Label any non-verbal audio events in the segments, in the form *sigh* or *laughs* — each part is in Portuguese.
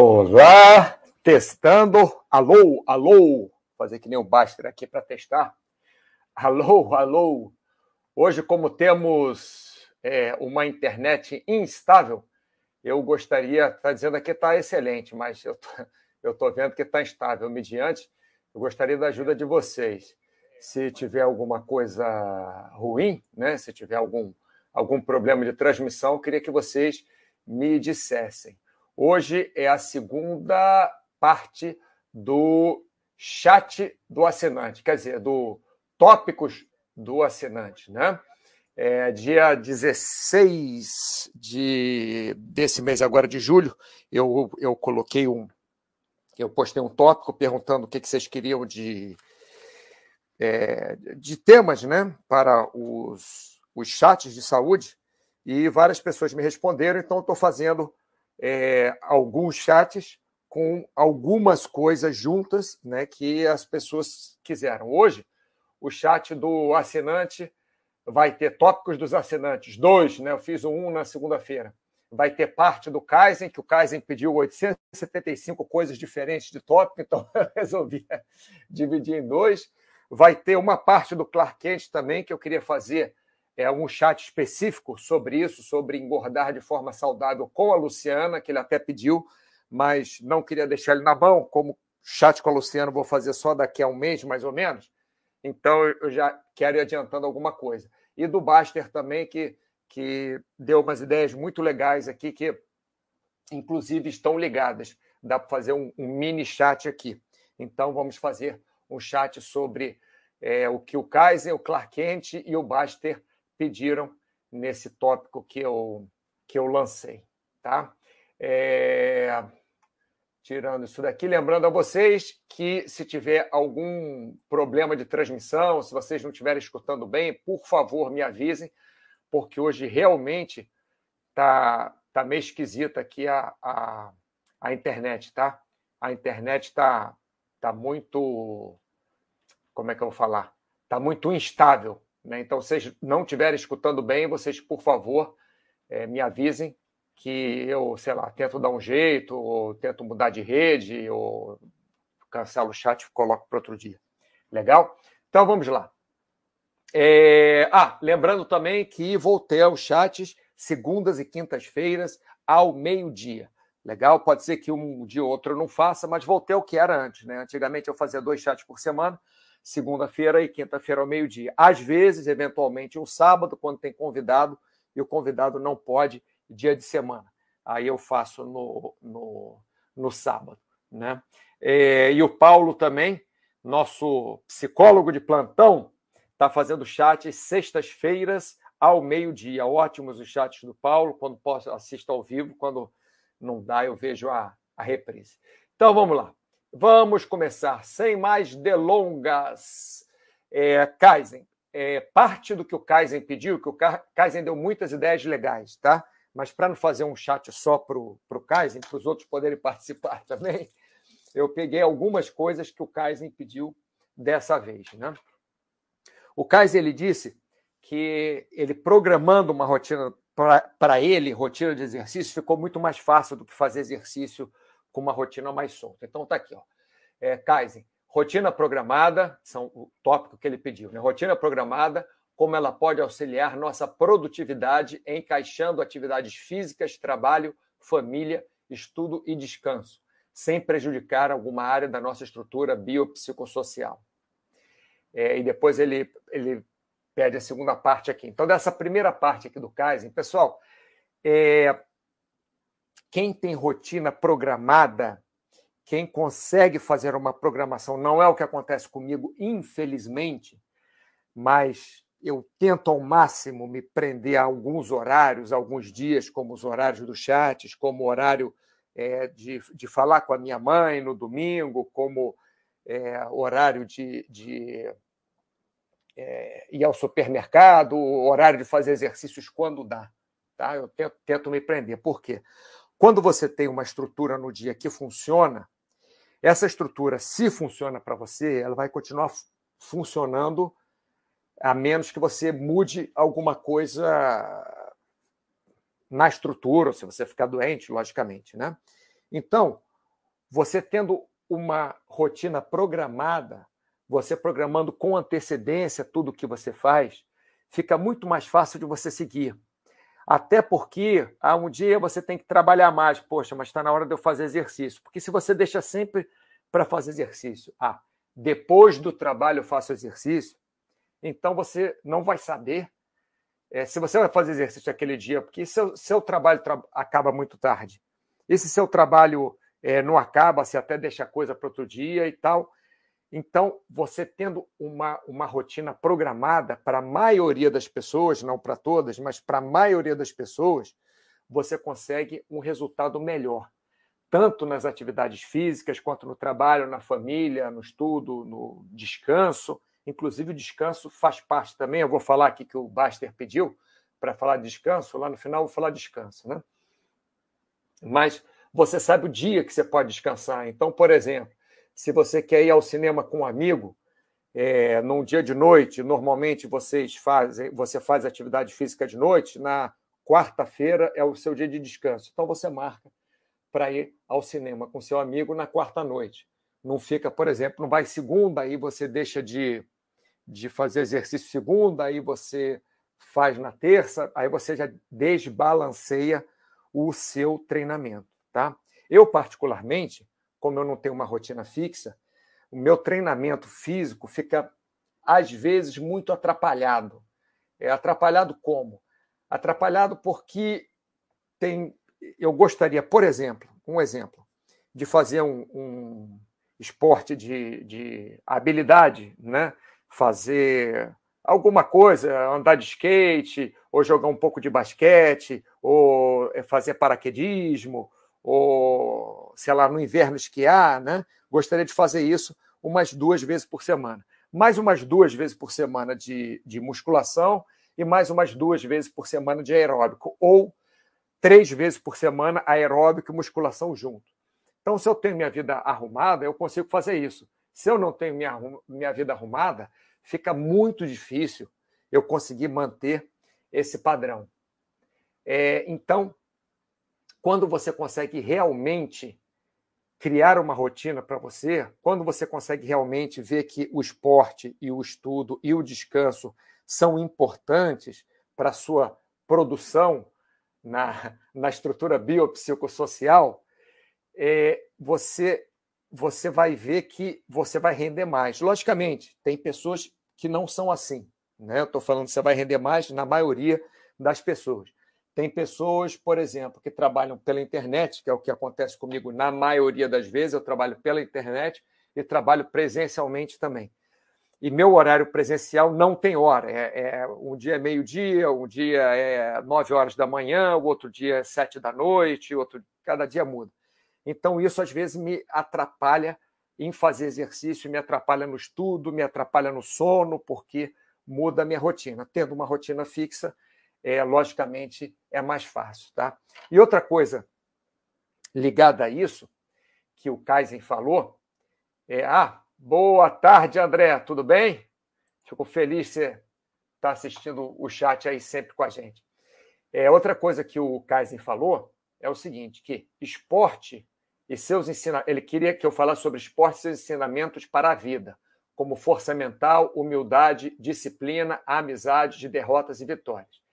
Olá, testando. Alô, alô. Vou fazer que nem o Baster aqui para testar. Alô, alô. Hoje, como temos é, uma internet instável, eu gostaria, está dizendo aqui está excelente, mas eu tô, *laughs* tô vendo que está instável. Mediante, eu gostaria da ajuda de vocês. Se tiver alguma coisa ruim, né? Se tiver algum algum problema de transmissão, eu queria que vocês me dissessem. Hoje é a segunda parte do chat do assinante, quer dizer, do tópicos do assinante, né? É, dia 16 de, desse mês agora de julho, eu, eu coloquei um. Eu postei um tópico perguntando o que, que vocês queriam de, é, de temas né, para os, os chats de saúde, e várias pessoas me responderam, então estou fazendo é, alguns chats com algumas coisas juntas né, que as pessoas quiseram. Hoje, o chat do assinante vai ter tópicos dos assinantes, dois, né? Eu fiz um na segunda-feira. Vai ter parte do Kaizen, que o Kaizen pediu 875 coisas diferentes de tópico, *laughs* então eu resolvi dividir em dois. Vai ter uma parte do Clark Kent também, que eu queria fazer é, um chat específico sobre isso, sobre engordar de forma saudável com a Luciana, que ele até pediu, mas não queria deixar ele na mão. Como chat com a Luciana vou fazer só daqui a um mês, mais ou menos, então eu já quero ir adiantando alguma coisa. E do Baster também, que, que deu umas ideias muito legais aqui, que inclusive estão ligadas. Dá para fazer um, um mini chat aqui. Então vamos fazer um chat sobre é, o que o Kaiser, o Clark Kent e o Baster pediram nesse tópico que eu, que eu lancei. Tá? É... Tirando isso daqui, lembrando a vocês que se tiver algum problema de transmissão, se vocês não estiverem escutando bem, por favor me avisem, porque hoje realmente tá, tá meio esquisita aqui a, a, a internet, tá? A internet está tá muito. Como é que eu vou falar? Está muito instável. Né? Então, vocês não estiverem escutando bem, vocês, por favor, é, me avisem que eu, sei lá, tento dar um jeito, ou tento mudar de rede, ou cancelo o chat e coloco para outro dia. Legal? Então, vamos lá. É... Ah, lembrando também que voltei aos chats segundas e quintas-feiras ao meio-dia. Legal? Pode ser que um dia ou outro eu não faça, mas voltei ao que era antes. Né? Antigamente eu fazia dois chats por semana segunda-feira e quinta-feira ao meio-dia. Às vezes, eventualmente, um sábado, quando tem convidado, e o convidado não pode, dia de semana. Aí eu faço no, no, no sábado. Né? É, e o Paulo também, nosso psicólogo de plantão, está fazendo chat sextas-feiras ao meio-dia. Ótimos os chats do Paulo, quando posso assisto ao vivo, quando não dá, eu vejo a, a reprise. Então vamos lá. Vamos começar, sem mais delongas. É, Kaizen, é, parte do que o Kaizen pediu, que o Kaizen deu muitas ideias legais, tá? Mas para não fazer um chat só para o Kaizen, para os outros poderem *laughs* participar também, eu peguei algumas coisas que o Kaizen pediu dessa vez, né? O Kaizen ele disse que ele programando uma rotina para ele, rotina de exercício, ficou muito mais fácil do que fazer exercício com uma rotina mais solta. Então tá aqui, ó. É, Kaizen, rotina programada, são o tópico que ele pediu, né? Rotina programada, como ela pode auxiliar nossa produtividade encaixando atividades físicas, trabalho, família, estudo e descanso, sem prejudicar alguma área da nossa estrutura biopsicossocial. É, e depois ele, ele pede a segunda parte aqui. Então, dessa primeira parte aqui do Kaizen, pessoal, é, quem tem rotina programada, quem consegue fazer uma programação, não é o que acontece comigo, infelizmente, mas eu tento ao máximo me prender a alguns horários, alguns dias, como os horários dos chats, como o horário é, de, de falar com a minha mãe no domingo, como é, horário de, de é, ir ao supermercado, horário de fazer exercícios quando dá. Tá? Eu tento, tento me prender. Por quê? Quando você tem uma estrutura no dia que funciona, essa estrutura, se funciona para você, ela vai continuar funcionando a menos que você mude alguma coisa na estrutura, se você ficar doente, logicamente, né? Então, você tendo uma rotina programada, você programando com antecedência tudo o que você faz, fica muito mais fácil de você seguir. Até porque ah, um dia você tem que trabalhar mais. Poxa, mas está na hora de eu fazer exercício. Porque se você deixa sempre para fazer exercício, ah, depois do trabalho eu faço exercício, então você não vai saber é, se você vai fazer exercício aquele dia, porque seu, seu trabalho tra acaba muito tarde. E se seu trabalho é, não acaba, se até deixa coisa para outro dia e tal. Então, você tendo uma, uma rotina programada para a maioria das pessoas, não para todas, mas para a maioria das pessoas, você consegue um resultado melhor, tanto nas atividades físicas, quanto no trabalho, na família, no estudo, no descanso. Inclusive, o descanso faz parte também. Eu vou falar aqui que o Baster pediu para falar de descanso, lá no final eu vou falar descanso, né? Mas você sabe o dia que você pode descansar. Então, por exemplo, se você quer ir ao cinema com um amigo, é, num dia de noite, normalmente vocês fazem, você faz atividade física de noite, na quarta-feira é o seu dia de descanso. Então você marca para ir ao cinema com seu amigo na quarta noite. Não fica, por exemplo, não vai segunda, aí você deixa de, de fazer exercício segunda, aí você faz na terça, aí você já desbalanceia o seu treinamento, tá? Eu, particularmente, como eu não tenho uma rotina fixa, o meu treinamento físico fica, às vezes, muito atrapalhado. É atrapalhado como? Atrapalhado porque tem. Eu gostaria, por exemplo, um exemplo, de fazer um, um esporte de, de habilidade, né? fazer alguma coisa, andar de skate, ou jogar um pouco de basquete, ou fazer paraquedismo, ou, sei lá, no inverno esquiar, né? Gostaria de fazer isso umas duas vezes por semana. Mais umas duas vezes por semana de, de musculação e mais umas duas vezes por semana de aeróbico, ou três vezes por semana aeróbico e musculação junto. Então, se eu tenho minha vida arrumada, eu consigo fazer isso. Se eu não tenho minha, minha vida arrumada, fica muito difícil eu conseguir manter esse padrão. É, então, quando você consegue realmente criar uma rotina para você, quando você consegue realmente ver que o esporte e o estudo e o descanso são importantes para a sua produção na, na estrutura biopsicossocial, é, você, você vai ver que você vai render mais. Logicamente, tem pessoas que não são assim. Né? Estou falando que você vai render mais na maioria das pessoas. Tem pessoas, por exemplo, que trabalham pela internet, que é o que acontece comigo na maioria das vezes. Eu trabalho pela internet e trabalho presencialmente também. E meu horário presencial não tem hora. É, é um dia é meio-dia, um dia é nove horas da manhã, o outro dia é sete da noite, outro cada dia muda. Então isso às vezes me atrapalha em fazer exercício, me atrapalha no estudo, me atrapalha no sono, porque muda a minha rotina. Tendo uma rotina fixa, é, logicamente é mais fácil. Tá? E outra coisa ligada a isso, que o Kaizen falou, é: ah, boa tarde, André, tudo bem? Fico feliz de estar tá assistindo o chat aí sempre com a gente. É, outra coisa que o Kaizen falou é o seguinte: que esporte e seus ensinamentos. Ele queria que eu falasse sobre esporte e seus ensinamentos para a vida, como força mental, humildade, disciplina, amizade, de derrotas e vitórias.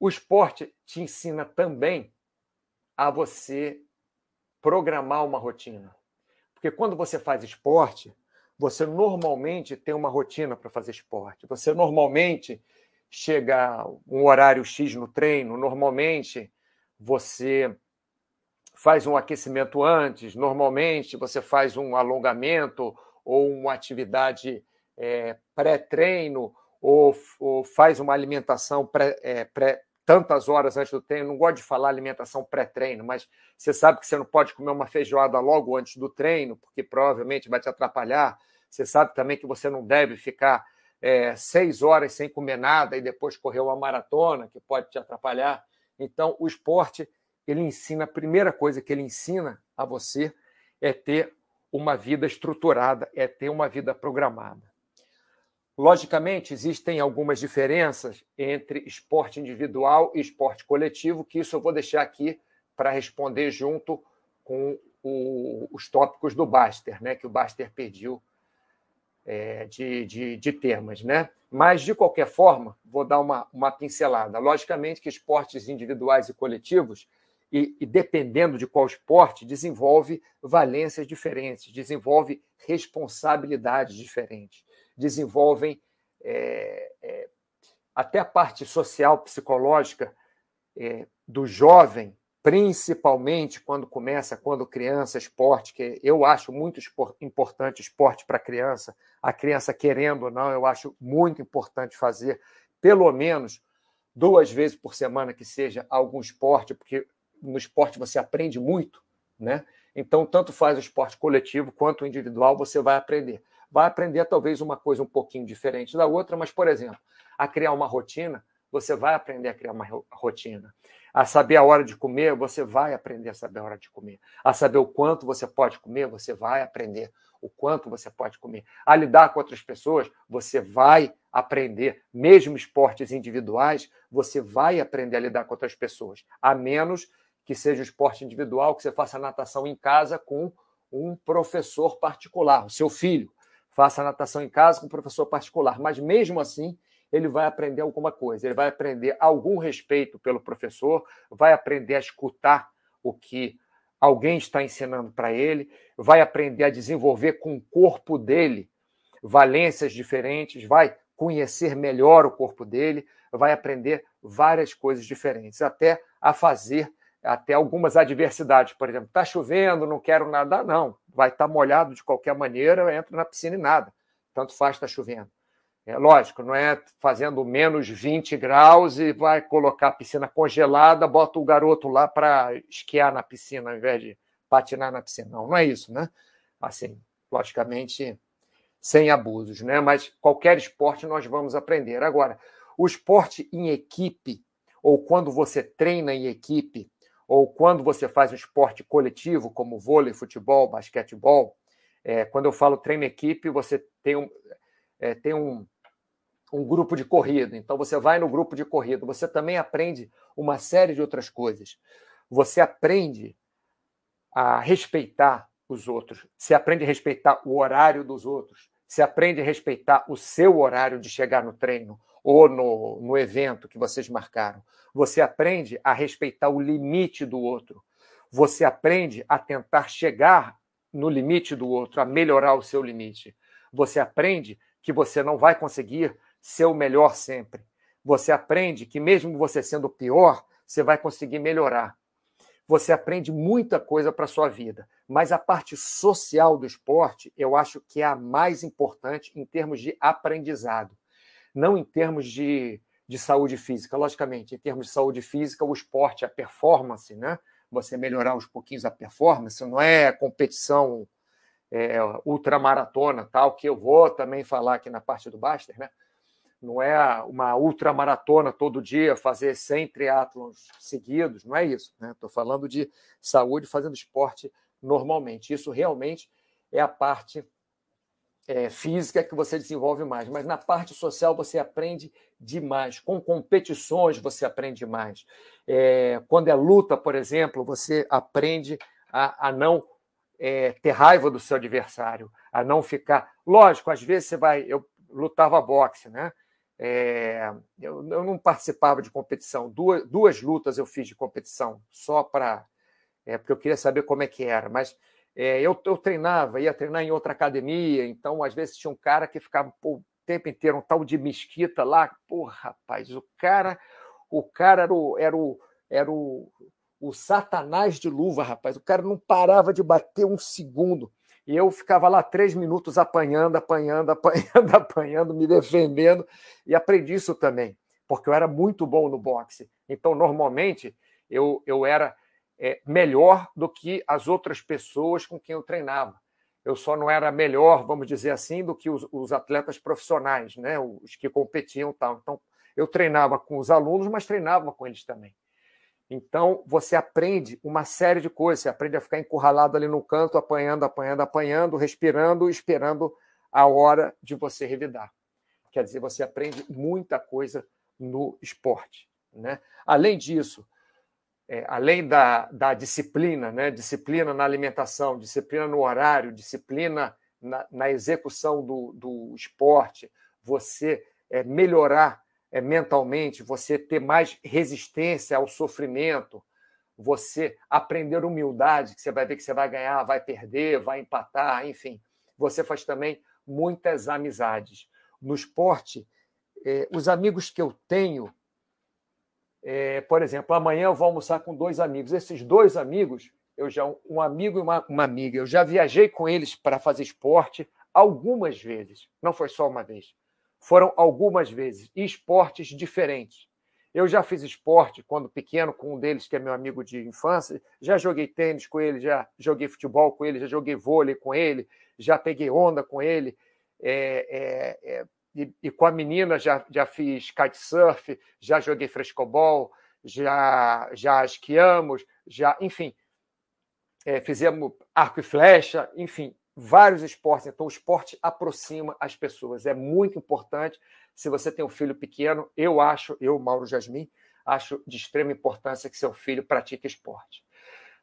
O esporte te ensina também a você programar uma rotina. Porque quando você faz esporte, você normalmente tem uma rotina para fazer esporte. Você normalmente chega um horário X no treino, normalmente você faz um aquecimento antes, normalmente você faz um alongamento ou uma atividade é, pré-treino ou, ou, faz uma alimentação pré, é, pré, tantas horas antes do treino. Não gosto de falar alimentação pré-treino, mas você sabe que você não pode comer uma feijoada logo antes do treino, porque provavelmente vai te atrapalhar. Você sabe também que você não deve ficar é, seis horas sem comer nada e depois correr uma maratona, que pode te atrapalhar. Então, o esporte, ele ensina, a primeira coisa que ele ensina a você é ter uma vida estruturada, é ter uma vida programada. Logicamente, existem algumas diferenças entre esporte individual e esporte coletivo, que isso eu vou deixar aqui para responder junto com o, os tópicos do Baster, né, que o Baster pediu é, de, de, de, temas. Né? Mas, de qualquer forma, vou dar uma, uma pincelada. Logicamente que esportes individuais e coletivos, e, e dependendo de qual esporte, desenvolve valências diferentes, desenvolve responsabilidades diferentes, desenvolvem é, é, até a parte social, psicológica é, do jovem principalmente quando começa, quando criança, esporte, que eu acho muito importante esporte para criança, a criança querendo ou não, eu acho muito importante fazer pelo menos duas vezes por semana que seja algum esporte, porque no esporte você aprende muito, né? Então, tanto faz o esporte coletivo quanto individual, você vai aprender. Vai aprender talvez uma coisa um pouquinho diferente da outra, mas, por exemplo, a criar uma rotina, você vai aprender a criar uma rotina. A saber a hora de comer, você vai aprender a saber a hora de comer. A saber o quanto você pode comer, você vai aprender o quanto você pode comer. A lidar com outras pessoas, você vai aprender. Mesmo esportes individuais, você vai aprender a lidar com outras pessoas. A menos que seja um esporte individual, que você faça natação em casa com um professor particular, o seu filho. Faça natação em casa com um professor particular. Mas mesmo assim, ele vai aprender alguma coisa, ele vai aprender algum respeito pelo professor, vai aprender a escutar o que alguém está ensinando para ele, vai aprender a desenvolver com o corpo dele valências diferentes, vai conhecer melhor o corpo dele, vai aprender várias coisas diferentes, até a fazer até algumas adversidades, por exemplo, está chovendo, não quero nadar, não, vai estar tá molhado de qualquer maneira, entra na piscina e nada, tanto faz está chovendo. É lógico, não é fazendo menos 20 graus e vai colocar a piscina congelada, bota o garoto lá para esquiar na piscina ao invés de patinar na piscina. Não, não é isso, né? Assim, logicamente, sem abusos, né? Mas qualquer esporte nós vamos aprender. Agora, o esporte em equipe, ou quando você treina em equipe, ou quando você faz um esporte coletivo, como vôlei, futebol, basquetebol, é, quando eu falo treino equipe, você tem um, é, tem um, um grupo de corrida. Então você vai no grupo de corrida, você também aprende uma série de outras coisas. Você aprende a respeitar os outros, você aprende a respeitar o horário dos outros, você aprende a respeitar o seu horário de chegar no treino ou no, no evento que vocês marcaram. Você aprende a respeitar o limite do outro. Você aprende a tentar chegar no limite do outro, a melhorar o seu limite. Você aprende que você não vai conseguir ser o melhor sempre. Você aprende que, mesmo você sendo o pior, você vai conseguir melhorar. Você aprende muita coisa para a sua vida. Mas a parte social do esporte, eu acho que é a mais importante em termos de aprendizado. Não em termos de, de saúde física. Logicamente, em termos de saúde física, o esporte, a performance, né? Você melhorar uns pouquinhos a performance, não é competição é, ultramaratona, tal, que eu vou também falar aqui na parte do Baster, né? Não é uma ultramaratona todo dia, fazer 100 triatlons seguidos, não é isso. Estou né? falando de saúde fazendo esporte normalmente. Isso realmente é a parte é, física que você desenvolve mais, mas na parte social você aprende demais. Com competições você aprende mais. É, quando é luta, por exemplo, você aprende a, a não é, ter raiva do seu adversário, a não ficar. Lógico, às vezes você vai. Eu lutava boxe, né? É, eu, eu, não participava de competição. Duas, duas lutas eu fiz de competição, só para. É, porque eu queria saber como é que era. Mas é, eu, eu treinava, ia treinar em outra academia, então às vezes tinha um cara que ficava pô, o tempo inteiro, um tal de mesquita lá. Pô, rapaz, o cara, o cara era o, era o, era o, o satanás de luva, rapaz. O cara não parava de bater um segundo. E eu ficava lá três minutos apanhando, apanhando, *laughs* apanhando, apanhando, me defendendo. E aprendi isso também, porque eu era muito bom no boxe. Então, normalmente, eu, eu era é, melhor do que as outras pessoas com quem eu treinava. Eu só não era melhor, vamos dizer assim, do que os, os atletas profissionais, né? os que competiam tal. Então, eu treinava com os alunos, mas treinava com eles também. Então, você aprende uma série de coisas. Você aprende a ficar encurralado ali no canto, apanhando, apanhando, apanhando, respirando, esperando a hora de você revidar. Quer dizer, você aprende muita coisa no esporte. Né? Além disso, é, além da, da disciplina, né? disciplina na alimentação, disciplina no horário, disciplina na, na execução do, do esporte, você é, melhorar é, mentalmente, você ter mais resistência ao sofrimento, você aprender humildade, que você vai ver que você vai ganhar, vai perder, vai empatar, enfim. Você faz também muitas amizades. No esporte, é, os amigos que eu tenho, é, por exemplo, amanhã eu vou almoçar com dois amigos. Esses dois amigos, eu já um amigo e uma, uma amiga, eu já viajei com eles para fazer esporte algumas vezes, não foi só uma vez. Foram algumas vezes, e esportes diferentes. Eu já fiz esporte quando pequeno com um deles, que é meu amigo de infância. Já joguei tênis com ele, já joguei futebol com ele, já joguei vôlei com ele, já peguei onda com ele. É, é, é, e, e, com a menina já, já fiz kitesurf, já joguei frescobol, já, já esquiamos, já, enfim, é, fizemos arco e flecha, enfim, vários esportes. Então, o esporte aproxima as pessoas. É muito importante. Se você tem um filho pequeno, eu acho, eu, Mauro Jasmin, acho de extrema importância que seu filho pratique esporte.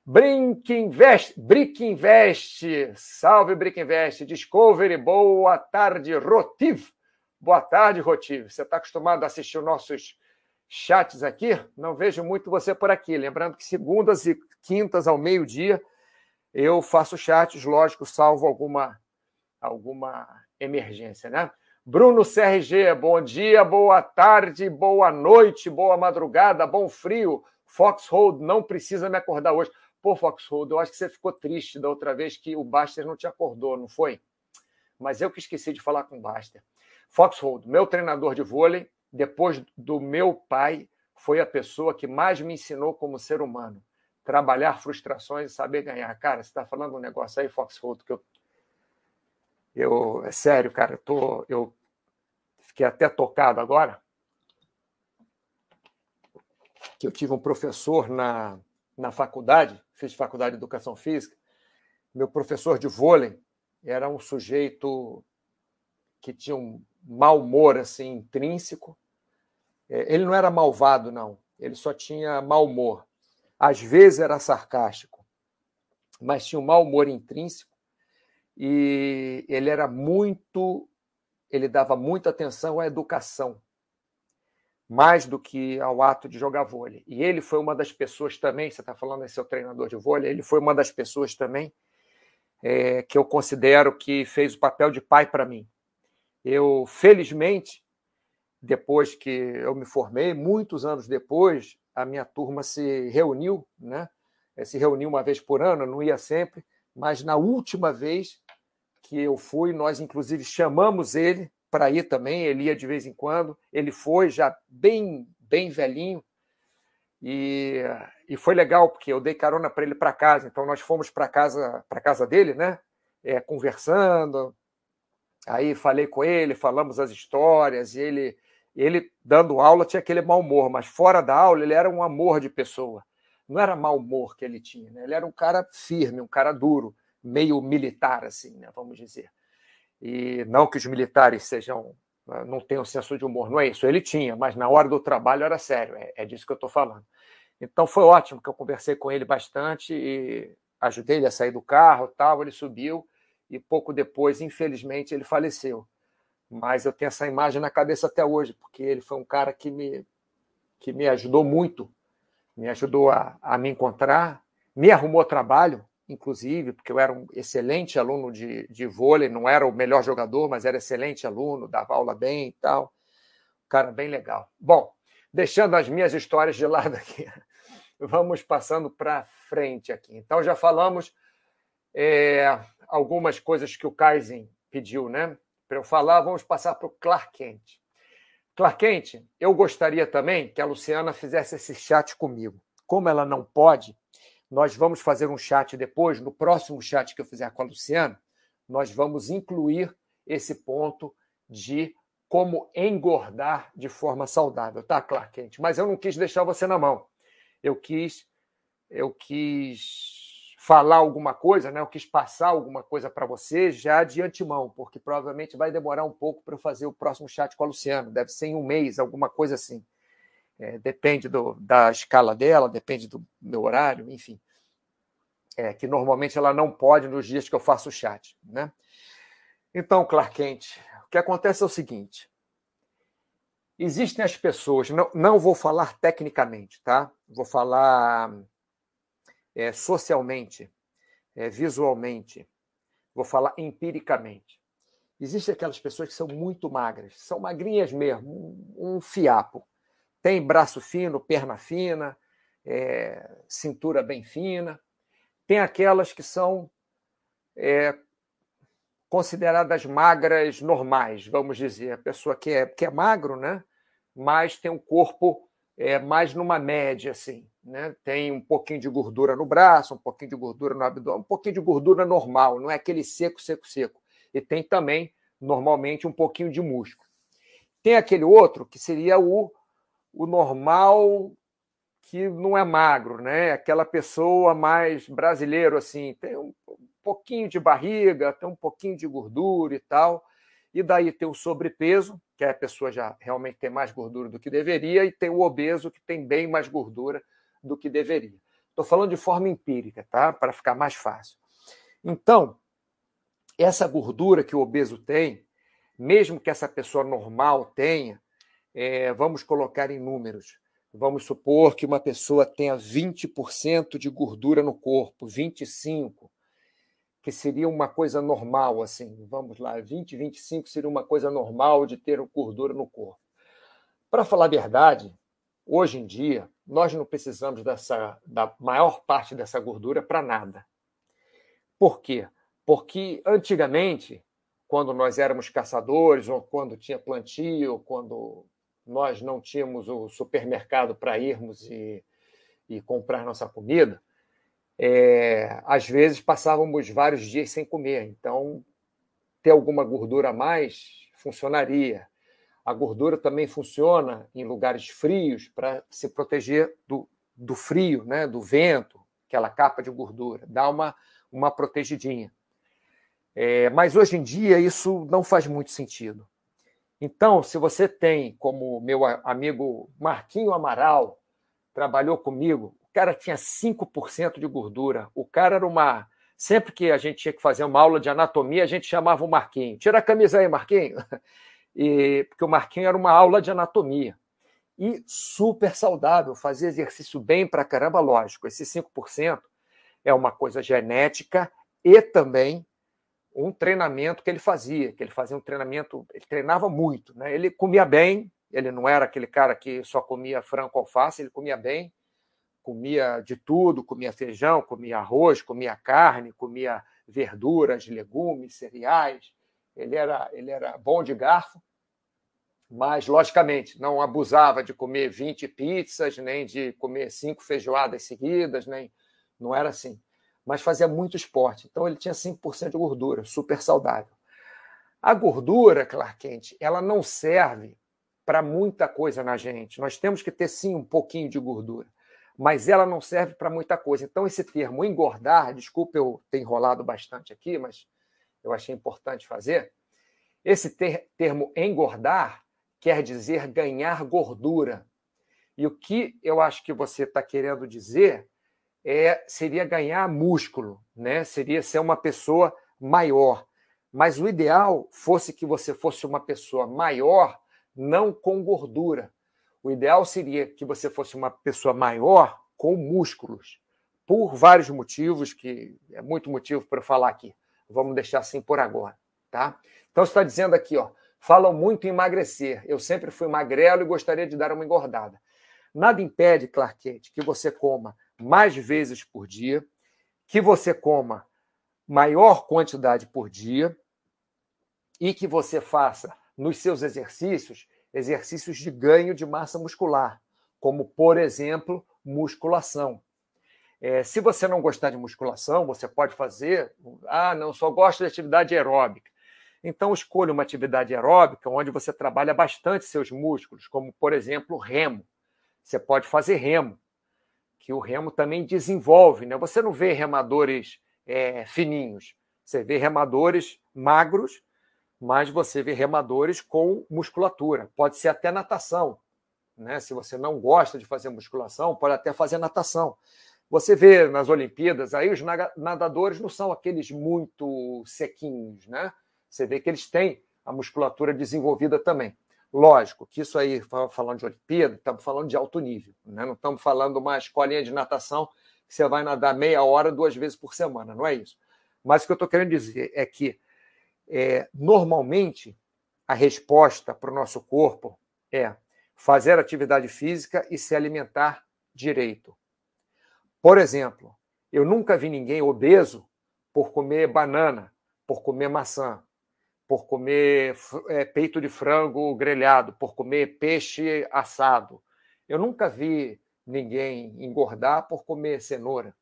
Brink Invest, Brick Invest, salve Brick Invest, Discovery, boa tarde, Rotiv. Boa tarde, Rotiv. Você está acostumado a assistir os nossos chats aqui? Não vejo muito você por aqui. Lembrando que segundas e quintas ao meio-dia eu faço chats, lógico, salvo alguma, alguma emergência, né? Bruno CRG, bom dia, boa tarde, boa noite, boa madrugada, bom frio. Foxhold não precisa me acordar hoje. Pô, Foxhold, eu acho que você ficou triste da outra vez que o Baster não te acordou, não foi? Mas eu que esqueci de falar com o Baster. Foxhold, meu treinador de vôlei, depois do meu pai, foi a pessoa que mais me ensinou como ser humano trabalhar frustrações e saber ganhar. Cara, você está falando um negócio aí, Foxhold, que eu. Eu, é sério, cara, eu, tô, eu fiquei até tocado agora. Que eu tive um professor na, na faculdade, fiz faculdade de educação física. Meu professor de vôlei era um sujeito que tinha um mau humor assim, intrínseco. É, ele não era malvado, não. Ele só tinha mau humor às vezes era sarcástico, mas tinha um mau humor intrínseco e ele era muito, ele dava muita atenção à educação, mais do que ao ato de jogar vôlei. E ele foi uma das pessoas também, você está falando em seu treinador de vôlei, ele foi uma das pessoas também é, que eu considero que fez o papel de pai para mim. Eu, felizmente, depois que eu me formei, muitos anos depois, a minha turma se reuniu, né? Eh, se reuniu uma vez por ano, não ia sempre, mas na última vez que eu fui, nós inclusive chamamos ele para ir também, ele ia de vez em quando, ele foi já bem, bem velhinho, e, e foi legal, porque eu dei carona para ele para casa, então nós fomos para casa para casa dele, né? É, conversando, aí falei com ele, falamos as histórias, e ele ele, dando aula, tinha aquele mau humor, mas fora da aula, ele era um amor de pessoa. Não era mau humor que ele tinha, né? ele era um cara firme, um cara duro, meio militar, assim, né? vamos dizer. E não que os militares sejam né, não tenham senso de humor, não é isso. Ele tinha, mas na hora do trabalho era sério, é, é disso que eu estou falando. Então foi ótimo que eu conversei com ele bastante e ajudei ele a sair do carro, tal. Ele subiu e pouco depois, infelizmente, ele faleceu. Mas eu tenho essa imagem na cabeça até hoje, porque ele foi um cara que me, que me ajudou muito, me ajudou a, a me encontrar, me arrumou trabalho, inclusive, porque eu era um excelente aluno de, de vôlei, não era o melhor jogador, mas era excelente aluno, dava aula bem e tal. Um cara bem legal. Bom, deixando as minhas histórias de lado aqui, *laughs* vamos passando para frente aqui. Então, já falamos é, algumas coisas que o Kaizen pediu, né? Para eu falar, vamos passar para o Clark Kent. Clark Kent, eu gostaria também que a Luciana fizesse esse chat comigo. Como ela não pode, nós vamos fazer um chat depois, no próximo chat que eu fizer com a Luciana, nós vamos incluir esse ponto de como engordar de forma saudável, tá, Clark Kent? Mas eu não quis deixar você na mão. Eu quis, eu quis falar alguma coisa, né? eu quis passar alguma coisa para você já de antemão, porque provavelmente vai demorar um pouco para eu fazer o próximo chat com a Luciana, deve ser em um mês, alguma coisa assim. É, depende do, da escala dela, depende do meu horário, enfim. É, que normalmente ela não pode nos dias que eu faço o chat. Né? Então, Clark Kent, o que acontece é o seguinte: existem as pessoas, não, não vou falar tecnicamente, tá? Vou falar é, socialmente, é, visualmente, vou falar empiricamente. Existem aquelas pessoas que são muito magras, são magrinhas mesmo, um, fiapo. Tem braço fino, perna fina, é, cintura bem fina. Tem aquelas que são é, consideradas magras normais, vamos dizer. A pessoa que é, que é magro, né? mas tem um corpo é, mais numa média, assim. Né? Tem um pouquinho de gordura no braço, um pouquinho de gordura no abdômen, um pouquinho de gordura normal, não é aquele seco, seco, seco. E tem também, normalmente, um pouquinho de músculo. Tem aquele outro que seria o, o normal que não é magro, né? Aquela pessoa mais brasileiro, assim, tem um pouquinho de barriga, tem um pouquinho de gordura e tal. E daí tem o sobrepeso, que é a pessoa já realmente tem mais gordura do que deveria, e tem o obeso, que tem bem mais gordura do que deveria. Estou falando de forma empírica, tá? Para ficar mais fácil. Então, essa gordura que o obeso tem, mesmo que essa pessoa normal tenha, é, vamos colocar em números. Vamos supor que uma pessoa tenha 20% de gordura no corpo, 25% que seria uma coisa normal, assim, vamos lá, 20, 25 seria uma coisa normal de ter gordura no corpo. Para falar a verdade, hoje em dia, nós não precisamos dessa, da maior parte dessa gordura para nada. Por quê? Porque antigamente, quando nós éramos caçadores, ou quando tinha plantio, quando nós não tínhamos o supermercado para irmos e, e comprar nossa comida, é, às vezes passávamos vários dias sem comer, então ter alguma gordura a mais funcionaria. A gordura também funciona em lugares frios para se proteger do, do frio, né, do vento, aquela capa de gordura, dá uma, uma protegidinha. É, mas hoje em dia isso não faz muito sentido. Então, se você tem, como meu amigo Marquinho Amaral trabalhou comigo, cara tinha 5% de gordura. O cara era uma. Sempre que a gente tinha que fazer uma aula de anatomia, a gente chamava o Marquinho. Tira a camisa aí, Marquinho. *laughs* E, porque o Marquinho era uma aula de anatomia. E super saudável, fazia exercício bem para caramba, lógico. Esse 5% é uma coisa genética e também um treinamento que ele fazia, que ele fazia um treinamento, ele treinava muito, né? Ele comia bem, ele não era aquele cara que só comia frango alface, ele comia bem, comia de tudo, comia feijão, comia arroz, comia carne, comia verduras, legumes, cereais. Ele era, ele era bom de garfo, mas, logicamente, não abusava de comer 20 pizzas, nem de comer cinco feijoadas seguidas, nem não era assim. Mas fazia muito esporte, então ele tinha 5% de gordura, super saudável. A gordura, Clark Kent, ela não serve para muita coisa na gente. Nós temos que ter, sim, um pouquinho de gordura mas ela não serve para muita coisa. Então, esse termo engordar, desculpa eu ter enrolado bastante aqui, mas eu achei importante fazer. Esse ter, termo engordar quer dizer ganhar gordura. E o que eu acho que você está querendo dizer é seria ganhar músculo, né? Seria ser uma pessoa maior. Mas o ideal fosse que você fosse uma pessoa maior, não com gordura, o ideal seria que você fosse uma pessoa maior com músculos, por vários motivos, que é muito motivo para eu falar aqui. Vamos deixar assim por agora, tá? Então, está dizendo aqui, ó, falam muito em emagrecer. Eu sempre fui magrelo e gostaria de dar uma engordada. Nada impede, Clark Kent, que você coma mais vezes por dia, que você coma maior quantidade por dia e que você faça nos seus exercícios exercícios de ganho de massa muscular, como, por exemplo, musculação. É, se você não gostar de musculação, você pode fazer. Ah, não, só gosto de atividade aeróbica. Então, escolha uma atividade aeróbica onde você trabalha bastante seus músculos, como, por exemplo, remo. Você pode fazer remo, que o remo também desenvolve. Né? Você não vê remadores é, fininhos, você vê remadores magros mas você vê remadores com musculatura, pode ser até natação. né? Se você não gosta de fazer musculação, pode até fazer natação. Você vê nas Olimpíadas, aí os nadadores não são aqueles muito sequinhos, né? Você vê que eles têm a musculatura desenvolvida também. Lógico que isso aí, falando de Olimpíada, estamos falando de alto nível, né? não estamos falando uma escolinha de natação que você vai nadar meia hora duas vezes por semana, não é isso. Mas o que eu estou querendo dizer é que, é, normalmente, a resposta para o nosso corpo é fazer atividade física e se alimentar direito. Por exemplo, eu nunca vi ninguém obeso por comer banana, por comer maçã, por comer é, peito de frango grelhado, por comer peixe assado. Eu nunca vi ninguém engordar por comer cenoura.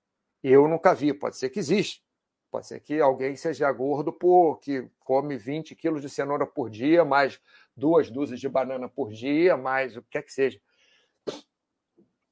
Eu nunca vi, pode ser que existe. Pode ser que alguém seja gordo porque come 20 quilos de cenoura por dia, mais duas dúzias de banana por dia, mais o que quer que seja.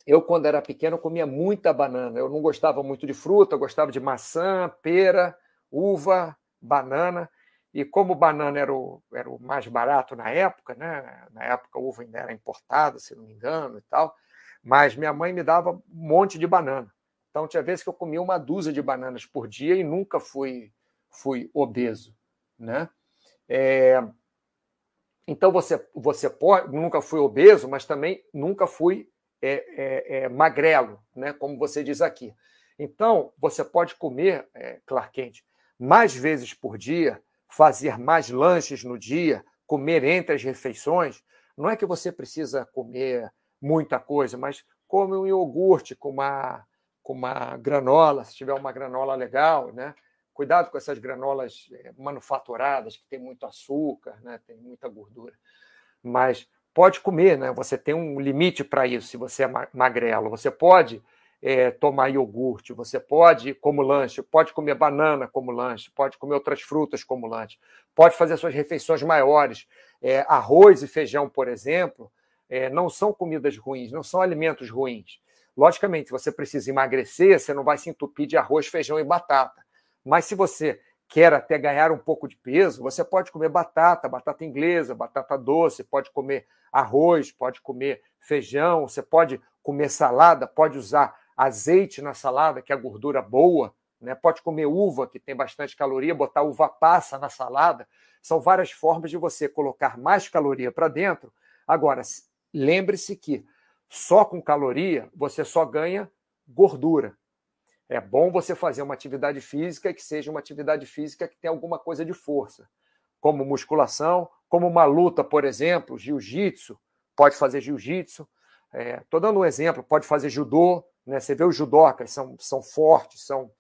Eu, quando era pequeno, comia muita banana. Eu não gostava muito de fruta, gostava de maçã, pera, uva, banana. E como banana era o, era o mais barato na época, né? na época a uva ainda era importada, se não me engano, e tal, mas minha mãe me dava um monte de banana. Então, tinha vezes que eu comia uma dúzia de bananas por dia e nunca fui, fui obeso. Né? É... Então, você, você pode, nunca fui obeso, mas também nunca fui é, é, é, magrelo, né? como você diz aqui. Então, você pode comer, é, Clark Kent, mais vezes por dia, fazer mais lanches no dia, comer entre as refeições. Não é que você precisa comer muita coisa, mas come um iogurte com uma com uma granola, se tiver uma granola legal, né? Cuidado com essas granolas eh, manufaturadas que tem muito açúcar, né? Tem muita gordura. Mas pode comer, né? Você tem um limite para isso, se você é magrelo. Você pode é, tomar iogurte, você pode, como lanche, pode comer banana como lanche, pode comer outras frutas como lanche, pode fazer suas refeições maiores. É, arroz e feijão, por exemplo, é, não são comidas ruins, não são alimentos ruins. Logicamente, você precisa emagrecer, você não vai se entupir de arroz, feijão e batata. Mas se você quer até ganhar um pouco de peso, você pode comer batata, batata inglesa, batata doce, pode comer arroz, pode comer feijão, você pode comer salada, pode usar azeite na salada, que é gordura boa, né? pode comer uva, que tem bastante caloria, botar uva passa na salada. São várias formas de você colocar mais caloria para dentro. Agora, lembre-se que só com caloria você só ganha gordura. É bom você fazer uma atividade física que seja uma atividade física que tenha alguma coisa de força, como musculação, como uma luta, por exemplo, jiu-jitsu, pode fazer jiu-jitsu. Estou é, dando um exemplo, pode fazer judô. Né? Você vê os judocas, são, são fortes, são,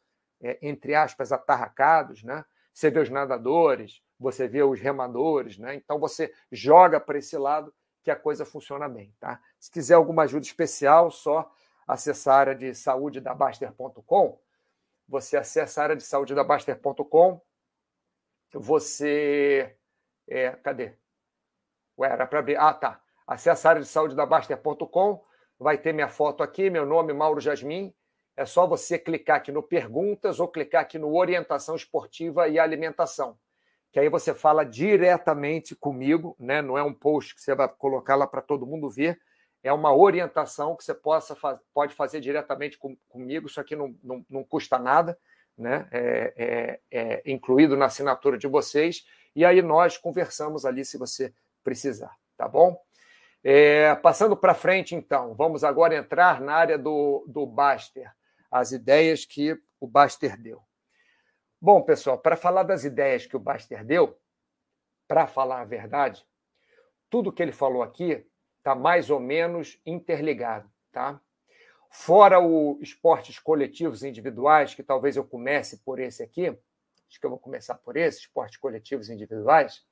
é, entre aspas, atarracados. Né? Você vê os nadadores, você vê os remadores. Né? Então você joga para esse lado que a coisa funciona bem. Tá? Se quiser alguma ajuda especial, só acessar a área de saúde da Baster.com. Você acessa a área de saúde da Baster.com. Você. É, cadê? Ué, era para abrir. Ah, tá. Acesse a área de saúde da Baster.com. Vai ter minha foto aqui, meu nome, Mauro Jasmin. É só você clicar aqui no Perguntas ou clicar aqui no Orientação Esportiva e Alimentação. Que aí você fala diretamente comigo, né? Não é um post que você vai colocar lá para todo mundo ver é uma orientação que você possa pode fazer diretamente com, comigo, isso aqui não, não, não custa nada, né? É, é, é, incluído na assinatura de vocês, e aí nós conversamos ali se você precisar, tá bom? É, passando para frente, então, vamos agora entrar na área do, do Baster, as ideias que o Baster deu. Bom, pessoal, para falar das ideias que o Baster deu, para falar a verdade, tudo que ele falou aqui está mais ou menos interligado, tá? Fora os esportes coletivos individuais, que talvez eu comece por esse aqui, acho que eu vou começar por esse, esportes coletivos individuais.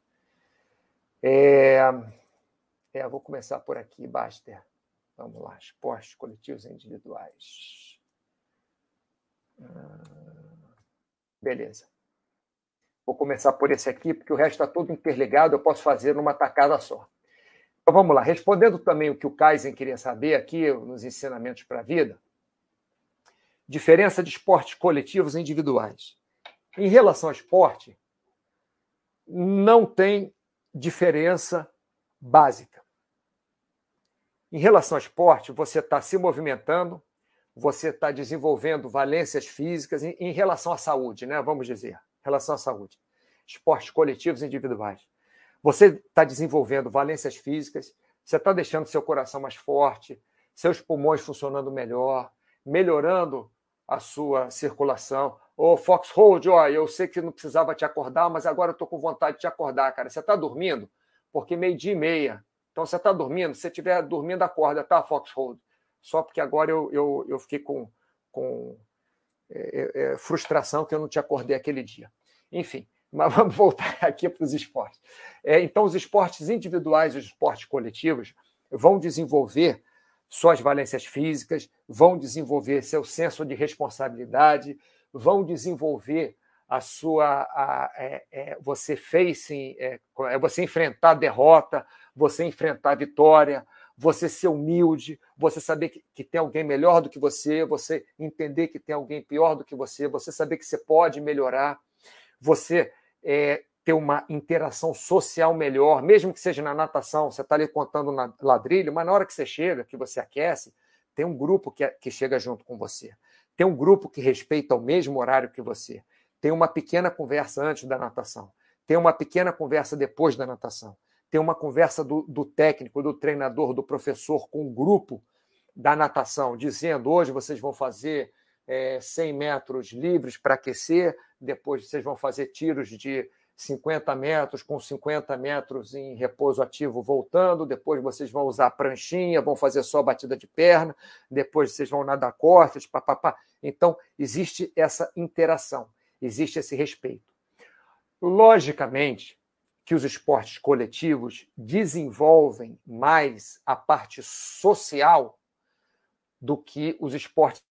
É, é vou começar por aqui, Baster. Vamos lá, esportes coletivos individuais. Ah, beleza. Vou começar por esse aqui, porque o resto está todo interligado, eu posso fazer numa tacada só. Então vamos lá, respondendo também o que o Kaizen queria saber aqui nos ensinamentos para a vida. Diferença de esportes coletivos e individuais. Em relação ao esporte, não tem diferença básica. Em relação ao esporte, você está se movimentando, você está desenvolvendo valências físicas em, em, relação à saúde, né? Vamos dizer, em relação à saúde. Esportes coletivos e individuais. Você está desenvolvendo valências físicas, você está deixando seu coração mais forte, seus pulmões funcionando melhor, melhorando a sua circulação. Ô, Foxhold, ó, eu sei que não precisava te acordar, mas agora eu estou com vontade de te acordar, cara. Você está dormindo? Porque meio-dia e meia. Então, você está dormindo? Se você estiver dormindo, acorda, tá, Foxhold? Só porque agora eu, eu, eu fiquei com, com é, é, é frustração que eu não te acordei aquele dia. Enfim, mas *laughs* vamos voltar aqui para os esportes. É, então, os esportes individuais e os esportes coletivos vão desenvolver suas valências físicas, vão desenvolver seu senso de responsabilidade, vão desenvolver a sua a, é, é, você facing é, é, você enfrentar a derrota, você enfrentar a vitória, você ser humilde, você saber que, que, tem alguém melhor do que você, você entender que tem alguém pior do que você, você saber que você pode melhorar, você é, ter uma interação social melhor, mesmo que seja na natação, você está ali contando na ladrilho, mas na hora que você chega, que você aquece, tem um grupo que, que chega junto com você. Tem um grupo que respeita o mesmo horário que você. Tem uma pequena conversa antes da natação. Tem uma pequena conversa depois da natação. Tem uma conversa do, do técnico, do treinador, do professor com o grupo da natação, dizendo: hoje vocês vão fazer é, 100 metros livres para aquecer, depois vocês vão fazer tiros de 50 metros, com 50 metros em repouso ativo voltando, depois vocês vão usar pranchinha, vão fazer só batida de perna, depois vocês vão nadar costas, papapá. Então, existe essa interação, existe esse respeito. Logicamente que os esportes coletivos desenvolvem mais a parte social do que os esportes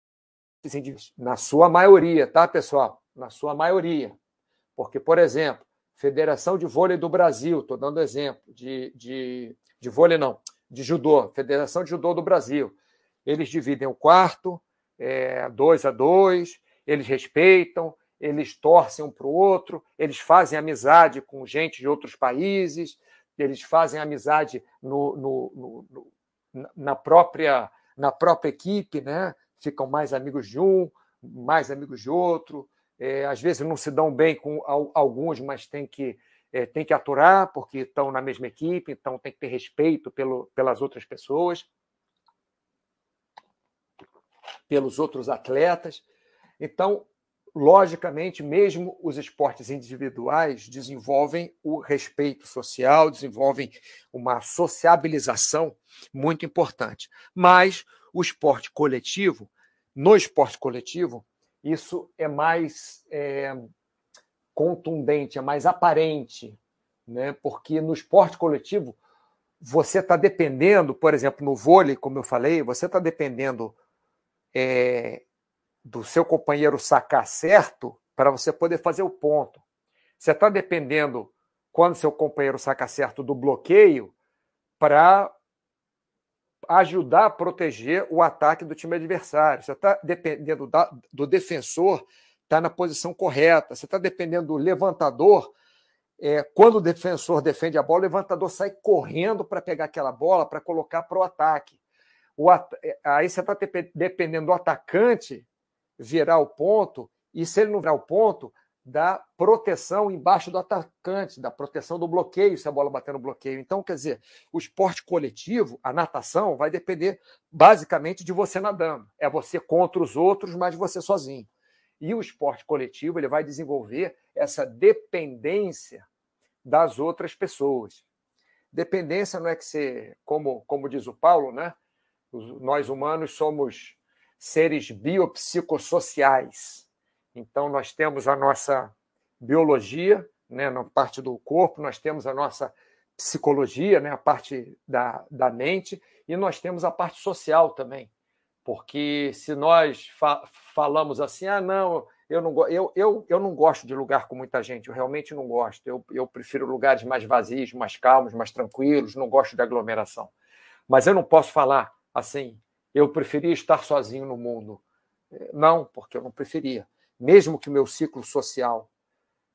na sua maioria, tá, pessoal? Na sua maioria. Porque, por exemplo, Federação de Vôlei do Brasil, estou dando exemplo, de, de, de vôlei não, de judô, Federação de Judô do Brasil. Eles dividem o quarto, é, dois a dois, eles respeitam, eles torcem um para o outro, eles fazem amizade com gente de outros países, eles fazem amizade no, no, no, na, própria, na própria equipe, né? Ficam mais amigos de um, mais amigos de outro, é, às vezes não se dão bem com alguns, mas tem que, é, tem que aturar, porque estão na mesma equipe, então tem que ter respeito pelo, pelas outras pessoas, pelos outros atletas. Então, logicamente, mesmo os esportes individuais desenvolvem o respeito social, desenvolvem uma sociabilização muito importante. Mas o esporte coletivo, no esporte coletivo, isso é mais é, contundente, é mais aparente, né? porque no esporte coletivo você está dependendo, por exemplo, no vôlei, como eu falei, você está dependendo é, do seu companheiro sacar certo para você poder fazer o ponto. Você está dependendo, quando seu companheiro saca certo, do bloqueio para ajudar a proteger o ataque do time adversário. Você está dependendo da, do defensor estar tá na posição correta. Você está dependendo do levantador. É, quando o defensor defende a bola, o levantador sai correndo para pegar aquela bola para colocar para o ataque. É, aí você está dependendo do atacante virar o ponto, e se ele não virar o ponto, da proteção embaixo do atacante, da proteção do bloqueio, se a bola bater no bloqueio. Então, quer dizer, o esporte coletivo, a natação, vai depender basicamente de você nadando. É você contra os outros, mas você sozinho. E o esporte coletivo ele vai desenvolver essa dependência das outras pessoas. Dependência não é que você, como, como diz o Paulo, né? Nós humanos somos seres biopsicossociais então, nós temos a nossa biologia, né, na parte do corpo, nós temos a nossa psicologia, né, a parte da, da mente, e nós temos a parte social também. Porque se nós fa falamos assim, ah, não, eu não, eu, eu, eu não gosto de lugar com muita gente, eu realmente não gosto. Eu, eu prefiro lugares mais vazios, mais calmos, mais tranquilos, não gosto de aglomeração. Mas eu não posso falar assim, eu preferia estar sozinho no mundo. Não, porque eu não preferia mesmo que meu ciclo social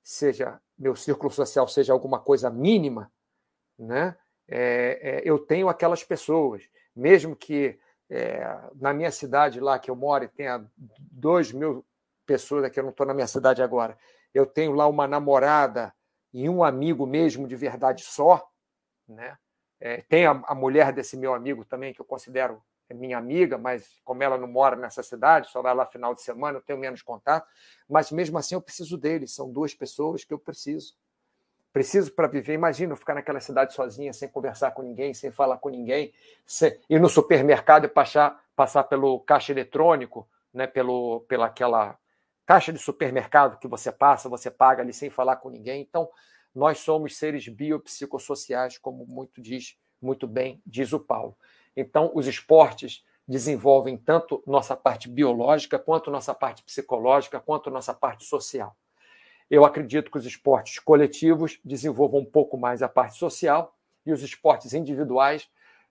seja meu círculo social seja alguma coisa mínima, né? É, é, eu tenho aquelas pessoas, mesmo que é, na minha cidade lá que eu moro tenha dois mil pessoas, aqui eu não estou na minha cidade agora, eu tenho lá uma namorada e um amigo mesmo de verdade só, né? É, tem a, a, mulher desse meu amigo também, que eu considero minha amiga, mas como ela não mora nessa cidade, só vai lá final de semana, eu tenho menos contato, mas mesmo assim eu preciso deles, são duas pessoas que eu preciso. Preciso para viver. Imagina eu ficar naquela cidade sozinha, sem conversar com ninguém, sem falar com ninguém, sem, ir no supermercado e passar, passar pelo caixa eletrônico, né, pelo, pela aquela caixa de supermercado que você passa, você paga ali sem falar com ninguém. Então, nós somos seres biopsicossociais, como muito diz, muito bem diz o Paulo. Então, os esportes desenvolvem tanto nossa parte biológica, quanto nossa parte psicológica, quanto nossa parte social. Eu acredito que os esportes coletivos desenvolvam um pouco mais a parte social e os esportes individuais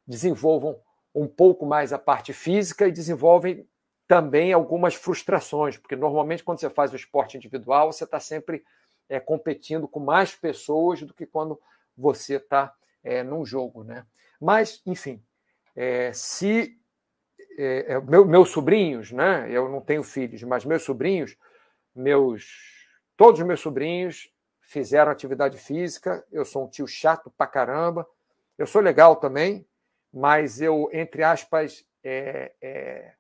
desenvolvam um pouco mais a parte física e desenvolvem também algumas frustrações, porque normalmente quando você faz o esporte individual, você está sempre é, competindo com mais pessoas do que quando você está é, num jogo. Né? Mas, enfim, é, se é, é, meu, meus sobrinhos, né? Eu não tenho filhos, mas meus sobrinhos, meus todos os meus sobrinhos fizeram atividade física. Eu sou um tio chato pra caramba. Eu sou legal também, mas eu, entre aspas, é, é,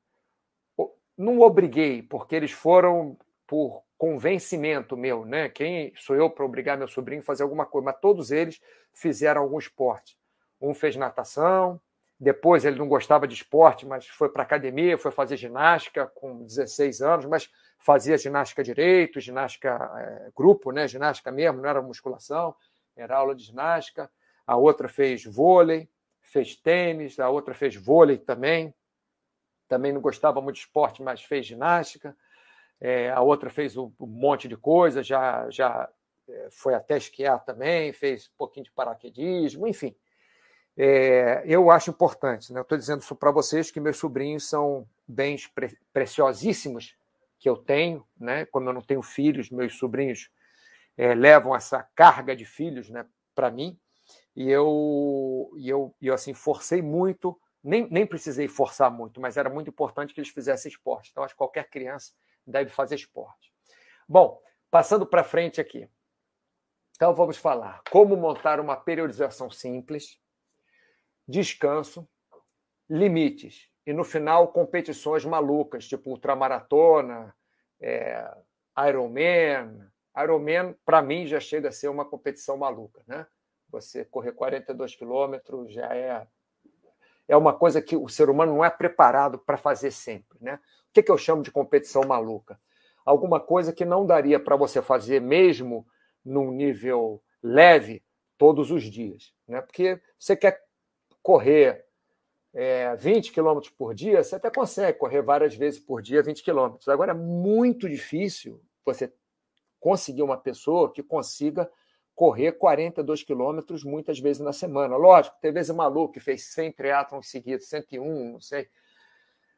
não obriguei, porque eles foram por convencimento meu, né? Quem sou eu para obrigar meu sobrinho a fazer alguma coisa? Mas todos eles fizeram algum esporte. Um fez natação, depois ele não gostava de esporte, mas foi para academia, foi fazer ginástica com 16 anos, mas fazia ginástica direito, ginástica é, grupo, né? ginástica mesmo, não era musculação, era aula de ginástica. A outra fez vôlei, fez tênis, a outra fez vôlei também. Também não gostava muito de esporte, mas fez ginástica. É, a outra fez um, um, monte de coisa, já, já é, foi até esquiar também, fez um pouquinho de paraquedismo, enfim é, eu acho importante. Né? Estou dizendo isso para vocês que meus sobrinhos são bens pre preciosíssimos que eu tenho, né? Como eu não tenho filhos, meus sobrinhos é, levam essa carga de filhos, né, para mim. E eu, e eu, eu assim forcei muito, nem, nem precisei forçar muito, mas era muito importante que eles fizessem esporte. Então, acho que qualquer criança deve fazer esporte. Bom, passando para frente aqui. Então, vamos falar como montar uma periodização simples descanso, limites. E no final, competições malucas, tipo ultramaratona, é, Ironman. Ironman, para mim, já chega a ser uma competição maluca. Né? Você correr 42 quilômetros já é, é uma coisa que o ser humano não é preparado para fazer sempre. Né? O que, que eu chamo de competição maluca? Alguma coisa que não daria para você fazer mesmo num nível leve todos os dias. Né? Porque você quer correr é, 20 km por dia, você até consegue correr várias vezes por dia 20 km. Agora é muito difícil você conseguir uma pessoa que consiga correr 42 quilômetros muitas vezes na semana. Lógico, tem vezes maluco que fez 100 triatlons seguidos, 101, não sei.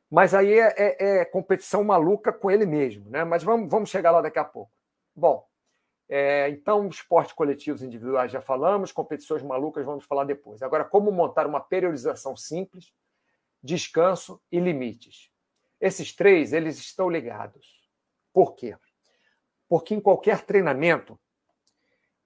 Mas aí é, é, é, competição maluca com ele mesmo, né? Mas vamos, vamos chegar lá daqui a pouco. Bom, é, então, esportes coletivos individuais já falamos, competições malucas vamos falar depois. Agora, como montar uma periodização simples, descanso e limites. Esses três, eles estão ligados. Por quê? Porque em qualquer treinamento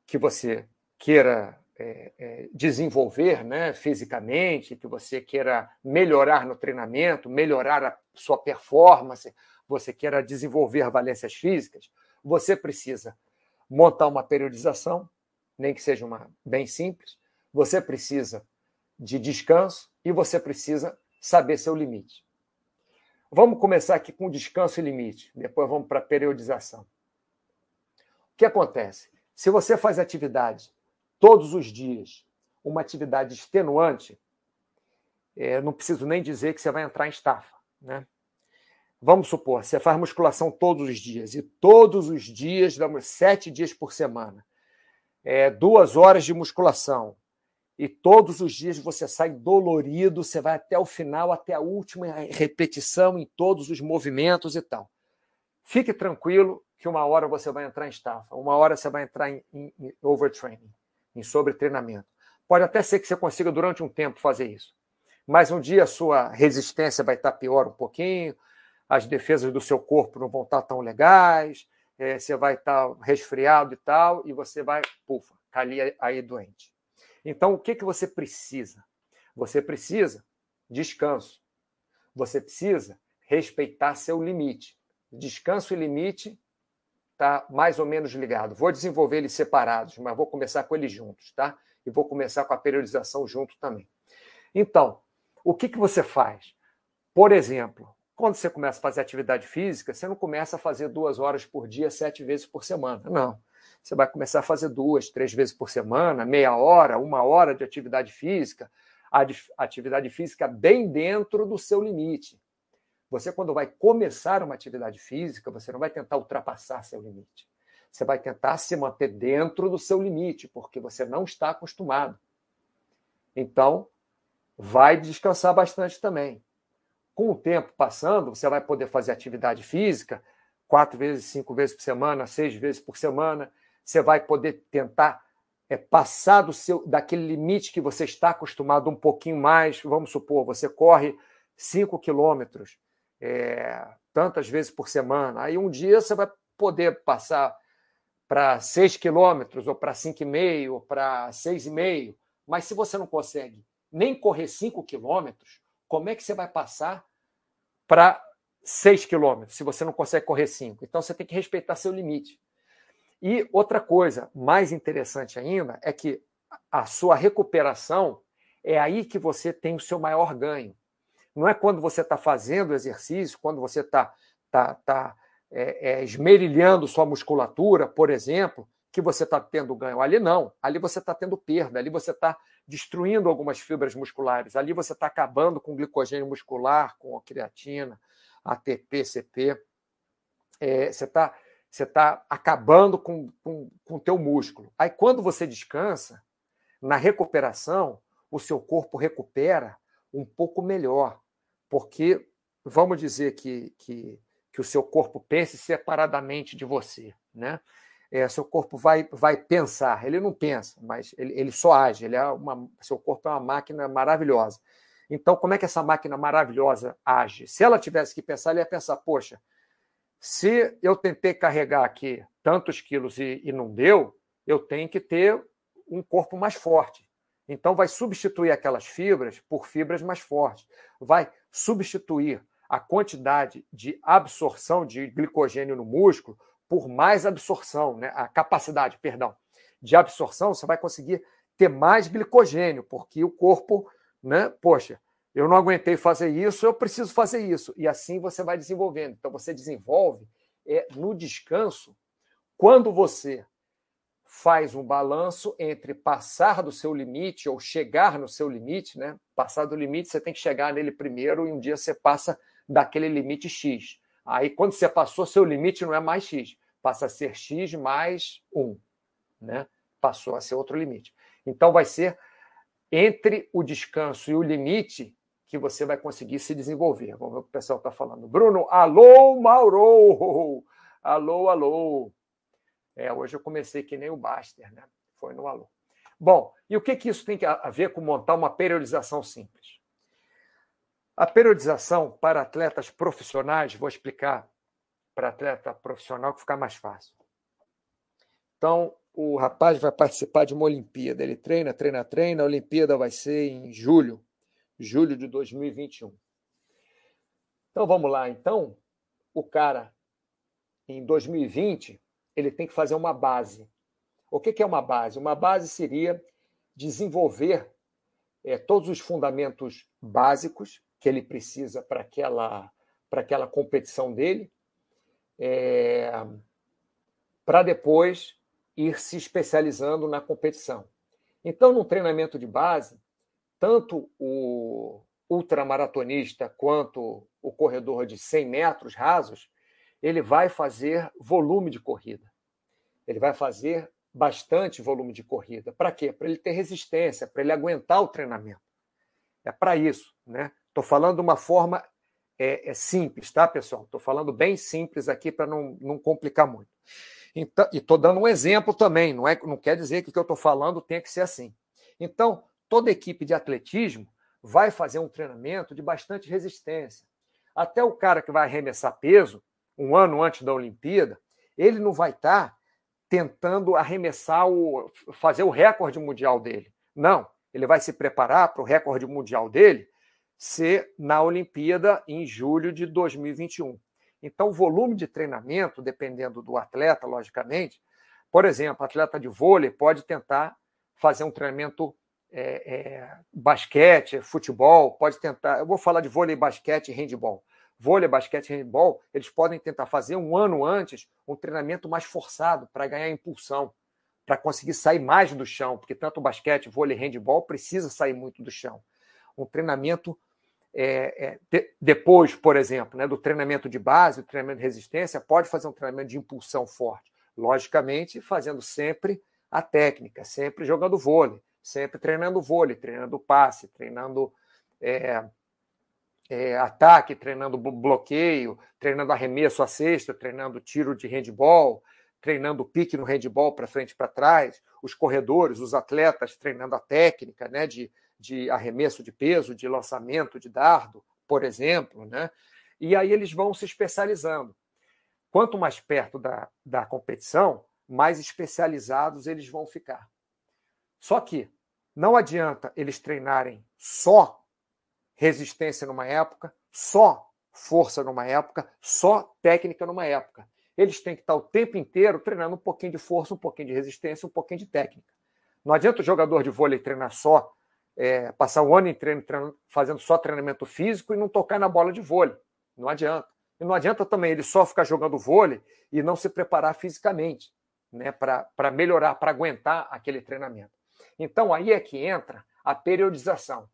que você queira é, é, desenvolver né, fisicamente, que você queira melhorar no treinamento, melhorar a sua performance, você queira desenvolver valências físicas, você precisa montar uma periodização, nem que seja uma bem simples. Você precisa de descanso e você precisa saber seu limite. Vamos começar aqui com descanso e limite, depois vamos para periodização. O que acontece? Se você faz atividade todos os dias, uma atividade extenuante, é, não preciso nem dizer que você vai entrar em estafa, né? Vamos supor, você faz musculação todos os dias, e todos os dias, damos sete dias por semana, é, duas horas de musculação, e todos os dias você sai dolorido, você vai até o final, até a última repetição em todos os movimentos e tal. Fique tranquilo que uma hora você vai entrar em estafa, uma hora você vai entrar em, em, em overtraining, em sobretreinamento. Pode até ser que você consiga durante um tempo fazer isso. mas um dia a sua resistência vai estar pior um pouquinho, as defesas do seu corpo não vão estar tão legais, é, você vai estar resfriado e tal, e você vai, pufa, cair aí doente. Então, o que, que você precisa? Você precisa descanso. Você precisa respeitar seu limite. Descanso e limite está mais ou menos ligado. Vou desenvolver eles separados, mas vou começar com eles juntos, tá? E vou começar com a periodização junto também. Então, o que, que você faz? Por exemplo, quando você começa a fazer atividade física, você não começa a fazer duas horas por dia, sete vezes por semana. Não. Você vai começar a fazer duas, três vezes por semana, meia hora, uma hora de atividade física. Atividade física bem dentro do seu limite. Você, quando vai começar uma atividade física, você não vai tentar ultrapassar seu limite. Você vai tentar se manter dentro do seu limite, porque você não está acostumado. Então, vai descansar bastante também. Com o tempo passando, você vai poder fazer atividade física quatro vezes, cinco vezes por semana, seis vezes por semana. Você vai poder tentar é, passar do seu, daquele limite que você está acostumado um pouquinho mais. Vamos supor, você corre cinco quilômetros é, tantas vezes por semana. Aí um dia você vai poder passar para seis quilômetros, ou para cinco e meio, ou para seis e meio. Mas se você não consegue nem correr 5 quilômetros, como é que você vai passar para 6 quilômetros, se você não consegue correr 5? Então você tem que respeitar seu limite. E outra coisa mais interessante ainda é que a sua recuperação é aí que você tem o seu maior ganho. Não é quando você está fazendo exercício, quando você está tá, tá, é, é, esmerilhando sua musculatura, por exemplo, que você está tendo ganho. Ali não, ali você está tendo perda, ali você está destruindo algumas fibras musculares, ali você está acabando com glicogênio muscular, com a creatina, ATP, CP. É, você está você tá acabando com o teu músculo. Aí, quando você descansa, na recuperação, o seu corpo recupera um pouco melhor, porque vamos dizer que, que, que o seu corpo pense separadamente de você, né? É, seu corpo vai, vai pensar. Ele não pensa, mas ele, ele só age. Ele é uma, seu corpo é uma máquina maravilhosa. Então, como é que essa máquina maravilhosa age? Se ela tivesse que pensar, ele ia pensar: poxa, se eu tentei carregar aqui tantos quilos e, e não deu, eu tenho que ter um corpo mais forte. Então, vai substituir aquelas fibras por fibras mais fortes. Vai substituir a quantidade de absorção de glicogênio no músculo por mais absorção, né? a capacidade, perdão, de absorção, você vai conseguir ter mais glicogênio, porque o corpo, né? Poxa, eu não aguentei fazer isso, eu preciso fazer isso. E assim você vai desenvolvendo. Então você desenvolve é, no descanso, quando você faz um balanço entre passar do seu limite ou chegar no seu limite, né? Passar do limite, você tem que chegar nele primeiro e um dia você passa daquele limite X. Aí, quando você passou seu limite, não é mais X, passa a ser X mais 1. Né? Passou a ser outro limite. Então, vai ser entre o descanso e o limite que você vai conseguir se desenvolver. Vamos ver o que o pessoal está falando. Bruno, alô, Mauro! Alô, alô! É, hoje eu comecei que nem o Baster, né? Foi no alô. Bom, e o que, que isso tem a ver com montar uma periodização simples? A periodização para atletas profissionais, vou explicar para atleta profissional que ficar mais fácil. Então, o rapaz vai participar de uma Olimpíada. Ele treina, treina, treina. A Olimpíada vai ser em julho, julho de 2021. Então, vamos lá. Então, o cara, em 2020, ele tem que fazer uma base. O que é uma base? Uma base seria desenvolver é, todos os fundamentos básicos que ele precisa para aquela, para aquela competição dele, é, para depois ir se especializando na competição. Então, no treinamento de base, tanto o ultramaratonista quanto o corredor de 100 metros rasos, ele vai fazer volume de corrida. Ele vai fazer bastante volume de corrida. Para quê? Para ele ter resistência, para ele aguentar o treinamento. É para isso, né? Estou falando de uma forma é, é simples, tá, pessoal? Estou falando bem simples aqui para não, não complicar muito. Então, e estou dando um exemplo também, não, é, não quer dizer que o que eu estou falando tenha que ser assim. Então, toda equipe de atletismo vai fazer um treinamento de bastante resistência. Até o cara que vai arremessar peso, um ano antes da Olimpíada, ele não vai estar tá tentando arremessar o fazer o recorde mundial dele. Não, ele vai se preparar para o recorde mundial dele ser na Olimpíada em julho de 2021. Então, o volume de treinamento, dependendo do atleta, logicamente, por exemplo, atleta de vôlei pode tentar fazer um treinamento é, é, basquete, futebol, pode tentar. Eu vou falar de vôlei, basquete e handball. Vôlei, basquete e handball, eles podem tentar fazer um ano antes um treinamento mais forçado para ganhar impulsão, para conseguir sair mais do chão, porque tanto basquete, vôlei e handball precisa sair muito do chão. Um treinamento é, é, de, depois, por exemplo, né, do treinamento de base, do treinamento de resistência, pode fazer um treinamento de impulsão forte. Logicamente, fazendo sempre a técnica, sempre jogando vôlei, sempre treinando vôlei, treinando passe, treinando é, é, ataque, treinando bloqueio, treinando arremesso à cesta, treinando tiro de handball, treinando pique no handball para frente e para trás, os corredores, os atletas treinando a técnica né, de, de arremesso de peso, de lançamento de dardo, por exemplo, né? E aí eles vão se especializando. Quanto mais perto da, da competição, mais especializados eles vão ficar. Só que não adianta eles treinarem só resistência numa época, só força numa época, só técnica numa época. Eles têm que estar o tempo inteiro treinando um pouquinho de força, um pouquinho de resistência, um pouquinho de técnica. Não adianta o jogador de vôlei treinar só é, passar o ano em treino, treino, fazendo só treinamento físico e não tocar na bola de vôlei. Não adianta. E não adianta também ele só ficar jogando vôlei e não se preparar fisicamente né, para melhorar, para aguentar aquele treinamento. Então aí é que entra a periodização.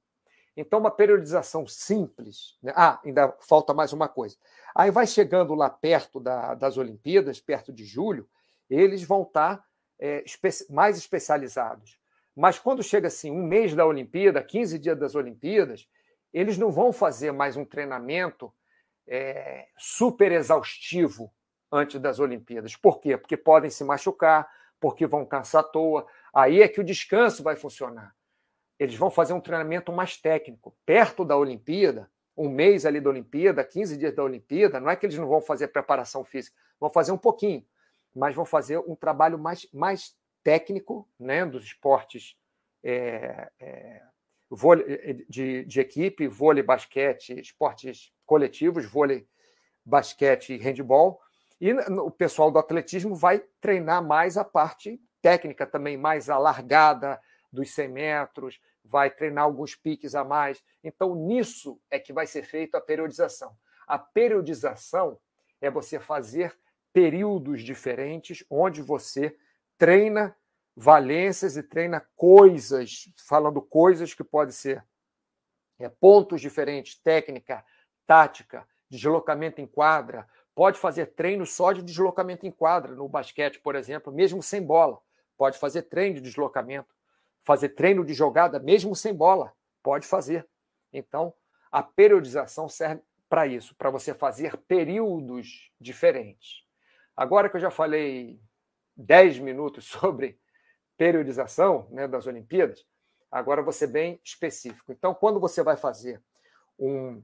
Então, uma periodização simples. Né? Ah, ainda falta mais uma coisa. Aí vai chegando lá perto da, das Olimpíadas, perto de julho, eles vão estar é, espe mais especializados. Mas quando chega assim, um mês da Olimpíada, 15 dias das Olimpíadas, eles não vão fazer mais um treinamento é, super exaustivo antes das Olimpíadas. Por quê? Porque podem se machucar, porque vão cansar à toa. Aí é que o descanso vai funcionar. Eles vão fazer um treinamento mais técnico. Perto da Olimpíada, um mês ali da Olimpíada, 15 dias da Olimpíada, não é que eles não vão fazer preparação física, vão fazer um pouquinho, mas vão fazer um trabalho mais, mais técnico né, dos esportes é, é, vôlei, é, de, de equipe, vôlei, basquete, esportes coletivos, vôlei, basquete e handball. E o pessoal do atletismo vai treinar mais a parte técnica também, mais alargada dos 100 metros, vai treinar alguns piques a mais. Então, nisso é que vai ser feita a periodização. A periodização é você fazer períodos diferentes onde você treina valências e treina coisas, falando coisas que podem ser é, pontos diferentes, técnica, tática, deslocamento em quadra. Pode fazer treino só de deslocamento em quadra, no basquete, por exemplo, mesmo sem bola. Pode fazer treino de deslocamento, fazer treino de jogada, mesmo sem bola. Pode fazer. Então, a periodização serve para isso, para você fazer períodos diferentes. Agora que eu já falei 10 minutos *laughs* sobre periodização né, das Olimpíadas, agora vou ser bem específico. Então, quando você vai fazer um,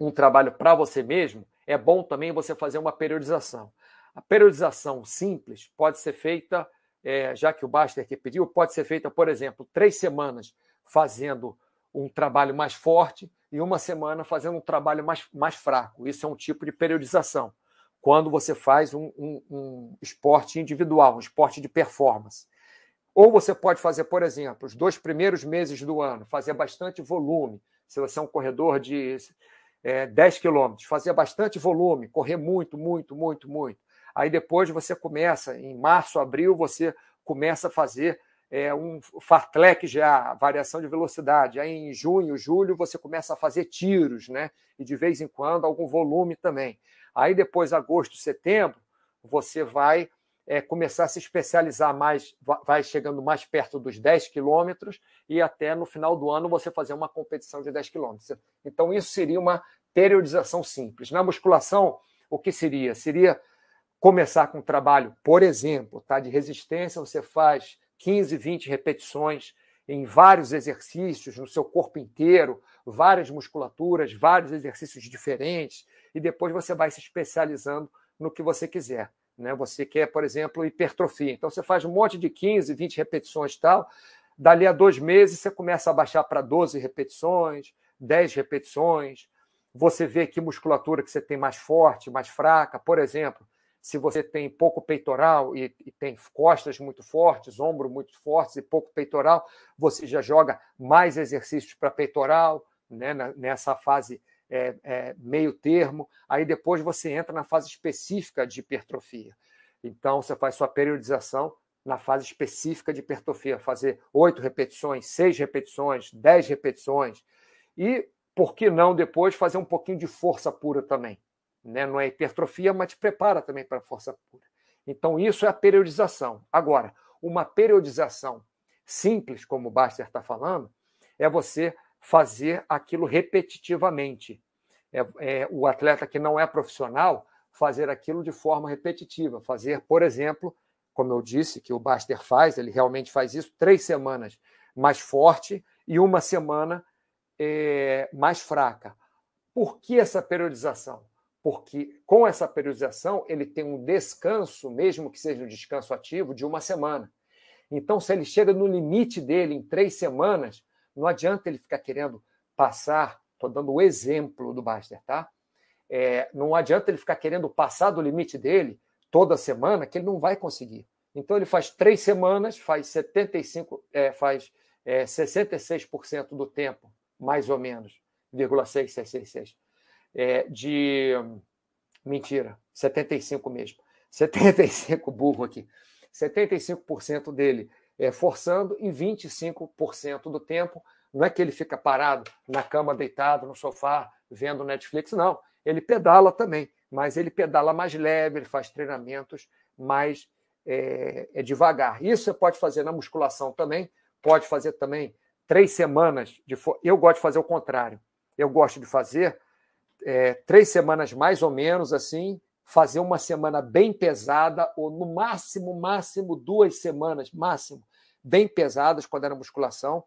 um trabalho para você mesmo, é bom também você fazer uma periodização. A periodização simples pode ser feita, é, já que o Baster aqui pediu, pode ser feita, por exemplo, três semanas fazendo um trabalho mais forte e uma semana fazendo um trabalho mais, mais fraco. Isso é um tipo de periodização quando você faz um, um, um esporte individual, um esporte de performance. Ou você pode fazer, por exemplo, os dois primeiros meses do ano, fazer bastante volume. Se você é um corredor de é, 10 quilômetros, fazer bastante volume, correr muito, muito, muito, muito. Aí depois você começa, em março, abril, você começa a fazer é, um fartlek já, variação de velocidade. Aí em junho, julho, você começa a fazer tiros, né? E de vez em quando algum volume também. Aí depois, agosto, setembro, você vai é, começar a se especializar mais, vai chegando mais perto dos 10 quilômetros e até no final do ano você fazer uma competição de 10 quilômetros. Então, isso seria uma periodização simples. Na musculação, o que seria? Seria começar com um trabalho, por exemplo, tá, de resistência, você faz 15, 20 repetições em vários exercícios no seu corpo inteiro, várias musculaturas, vários exercícios diferentes, e depois você vai se especializando no que você quiser. Né? Você quer, por exemplo, hipertrofia. Então você faz um monte de 15, 20 repetições e tal. Dali a dois meses você começa a baixar para 12 repetições, 10 repetições. Você vê que musculatura que você tem mais forte, mais fraca. Por exemplo, se você tem pouco peitoral e, e, tem costas muito fortes, ombro muito fortes e pouco peitoral, você já joga mais exercícios para peitoral, né, nessa fase é, é, meio termo. Aí depois você entra na fase específica de hipertrofia. Então você faz sua periodização na fase específica de hipertrofia, fazer oito repetições, seis repetições, dez repetições. E por que não depois fazer um pouquinho de força pura também? né? não é hipertrofia, mas te prepara também para força pura. Então, isso é a periodização. Agora, uma periodização simples, como o Baster está falando, é você fazer aquilo repetitivamente. É, é, o atleta que não é profissional fazer aquilo de forma repetitiva. Fazer, por exemplo, como eu disse, que o Baster faz, ele realmente faz isso, três semanas mais forte e uma semana é, mais fraca. Por que essa periodização? porque com essa periodização ele tem um descanso, mesmo que seja um descanso ativo, de uma semana. Então, se ele chega no limite dele em três semanas, não adianta ele ficar querendo passar. Estou dando o exemplo do Baster, tá? É, não adianta ele ficar querendo passar do limite dele toda semana, que ele não vai conseguir. Então, ele faz três semanas, faz 75, é, faz é, 66% do tempo, mais ou menos, 0,666 é, de. Mentira, 75 mesmo. 75 burro aqui. 75% dele é, forçando e 25% do tempo não é que ele fica parado na cama, deitado no sofá, vendo Netflix, não. Ele pedala também, mas ele pedala mais leve, ele faz treinamentos mais é, é devagar. Isso você pode fazer na musculação também, pode fazer também três semanas. De Eu gosto de fazer o contrário. Eu gosto de fazer é, três semanas mais ou menos assim, fazer uma semana bem pesada, ou no máximo, máximo duas semanas, máximo, bem pesadas quando era musculação.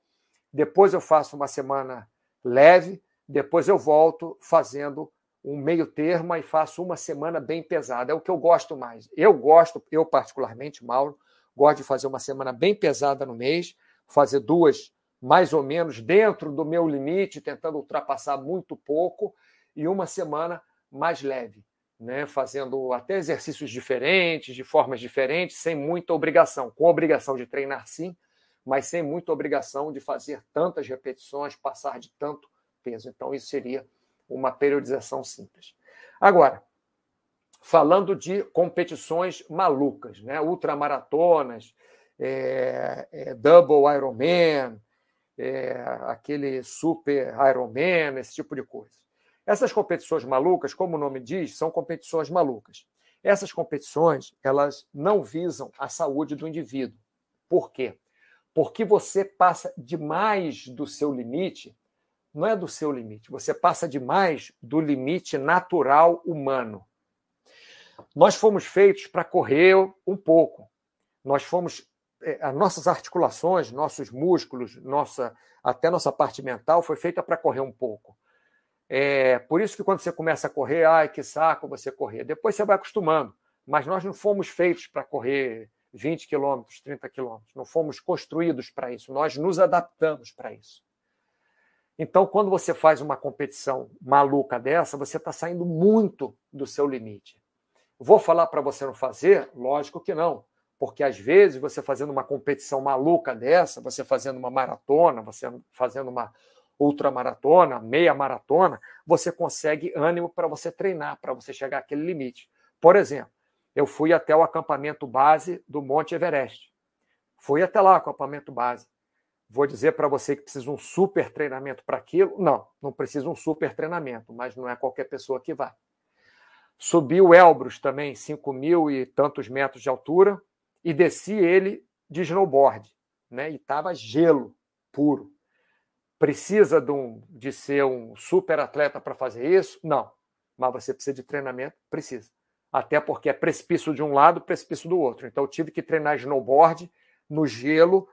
Depois eu faço uma semana leve, depois eu volto fazendo um meio termo e faço uma semana bem pesada. É o que eu gosto mais. Eu gosto, eu particularmente, Mauro, gosto de fazer uma semana bem pesada no mês, fazer duas mais ou menos dentro do meu limite, tentando ultrapassar muito pouco, e uma semana mais leve, né? fazendo até exercícios diferentes, de formas diferentes, sem muita obrigação, com obrigação de treinar sim, mas sem muita obrigação de fazer tantas repetições, passar de tanto peso. Então, isso seria uma periodização simples. Agora, falando de competições malucas, né? ultramaratonas, é, é, double Ironman, é, aquele super Ironman, esse tipo de coisa. Essas competições malucas, como o nome diz, são competições malucas. Essas competições, elas não visam a saúde do indivíduo. Por quê? Porque você passa demais do seu limite, não é do seu limite, você passa demais do limite natural humano. Nós fomos feitos para correr um pouco. Nós fomos é, as nossas articulações, nossos músculos, nossa até nossa parte mental foi feita para correr um pouco. É, por isso que quando você começa a correr, ai, que saco você correr. Depois você vai acostumando. Mas nós não fomos feitos para correr 20 quilômetros, 30 quilômetros. Não fomos construídos para isso. Nós nos adaptamos para isso. Então, quando você faz uma competição maluca dessa, você está saindo muito do seu limite. Vou falar para você não fazer? Lógico que não. Porque às vezes você fazendo uma competição maluca dessa, você fazendo uma maratona, você fazendo uma, ultramaratona, meia maratona, você consegue ânimo para você treinar, para você chegar àquele limite. Por exemplo, eu fui até o acampamento base do Monte Everest. Fui até lá, acampamento base. Vou dizer para você que precisa um super treinamento para aquilo? Não, não precisa um super treinamento, mas não é qualquer pessoa que vai. Subi o Elbrus também, 5 mil e tantos metros de altura, e desci ele de snowboard, né? E estava gelo puro. Precisa de, um, de ser um super atleta para fazer isso? Não. Mas você precisa de treinamento? Precisa. Até porque é precipício de um lado, precipício do outro. Então eu tive que treinar snowboard no gelo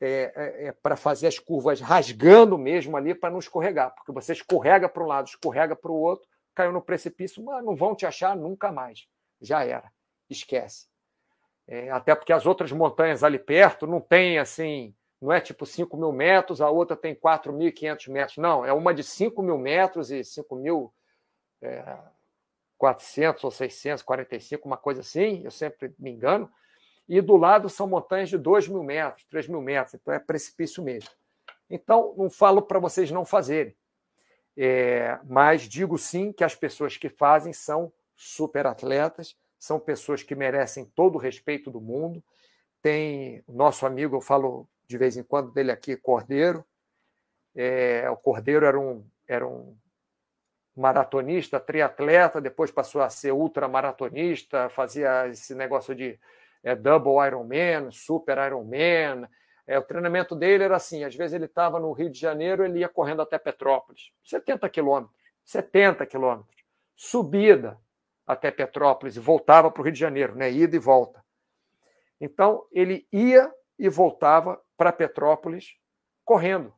é, é, é para fazer as curvas rasgando mesmo ali para não escorregar, porque você escorrega para um lado, escorrega para o outro, caiu no precipício, mas não vão te achar nunca mais. Já era, esquece. É, até porque as outras montanhas ali perto não tem assim, não é tipo 5 mil metros, a outra tem 4.500 metros, não, é uma de 5 mil metros e 5 mil. É, 400 ou 645, uma coisa assim, eu sempre me engano. E do lado são montanhas de 2 mil metros, 3 mil metros, então é precipício mesmo. Então, não falo para vocês não fazerem, é, mas digo sim que as pessoas que fazem são super atletas, são pessoas que merecem todo o respeito do mundo. Tem nosso amigo, eu falo de vez em quando dele aqui, Cordeiro. É, o Cordeiro era um, era um maratonista, triatleta, depois passou a ser ultramaratonista, fazia esse negócio de é, double Ironman, super Ironman. É, o treinamento dele era assim: às vezes ele estava no Rio de Janeiro, ele ia correndo até Petrópolis, 70 quilômetros, 70 quilômetros, subida até Petrópolis e voltava para o Rio de Janeiro, né? ida e volta. Então, ele ia e voltava para Petrópolis correndo.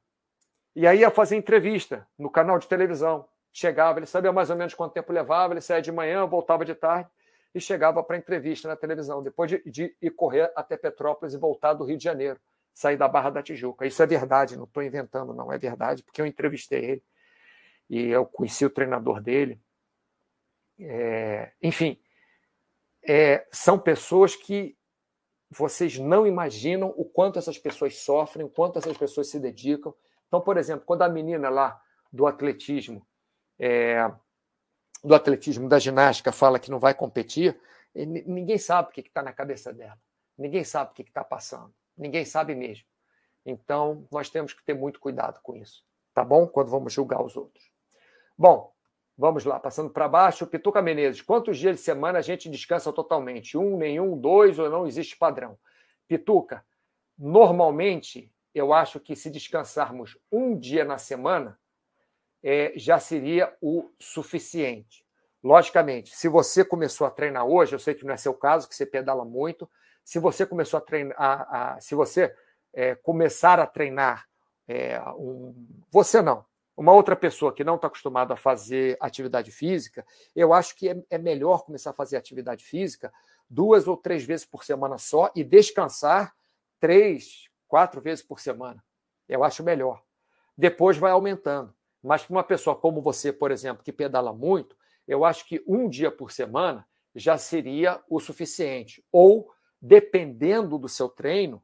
E aí ia fazer entrevista no canal de televisão chegava, ele sabia mais ou menos quanto tempo levava, ele saía de manhã, voltava de tarde e chegava para entrevista na televisão, depois de, de, ir correr até Petrópolis e voltar do Rio de Janeiro, sair da Barra da Tijuca. Isso é verdade, não estou inventando, não, é verdade, porque eu entrevistei ele e eu conheci o treinador dele. É, enfim, é, são pessoas que vocês não imaginam o quanto essas pessoas sofrem, o quanto essas pessoas se dedicam. Então, por exemplo, quando a menina lá do atletismo é, do atletismo, da ginástica, fala que não vai competir, ninguém sabe o que está na cabeça dela. Ninguém sabe o que está passando. Ninguém sabe mesmo. Então, nós temos que ter muito cuidado com isso. Tá bom? Quando vamos julgar os outros. Bom, vamos lá, passando para baixo. Pituca Menezes, quantos dias de semana a gente descansa totalmente? Um, nenhum, dois ou não existe padrão? Pituca, normalmente, eu acho que se descansarmos um dia na semana, é, já seria o suficiente. Logicamente, se você começou a treinar hoje, eu sei que não é seu caso, que você pedala muito. Se você começou a treinar, a, a, se você é, começar a treinar, é, um, você não, uma outra pessoa que não está acostumada a fazer atividade física, eu acho que é, é melhor começar a fazer atividade física duas ou três vezes por semana só e descansar três, quatro vezes por semana. Eu acho melhor. Depois vai aumentando. Mas para uma pessoa como você, por exemplo, que pedala muito, eu acho que um dia por semana já seria o suficiente. Ou, dependendo do seu treino,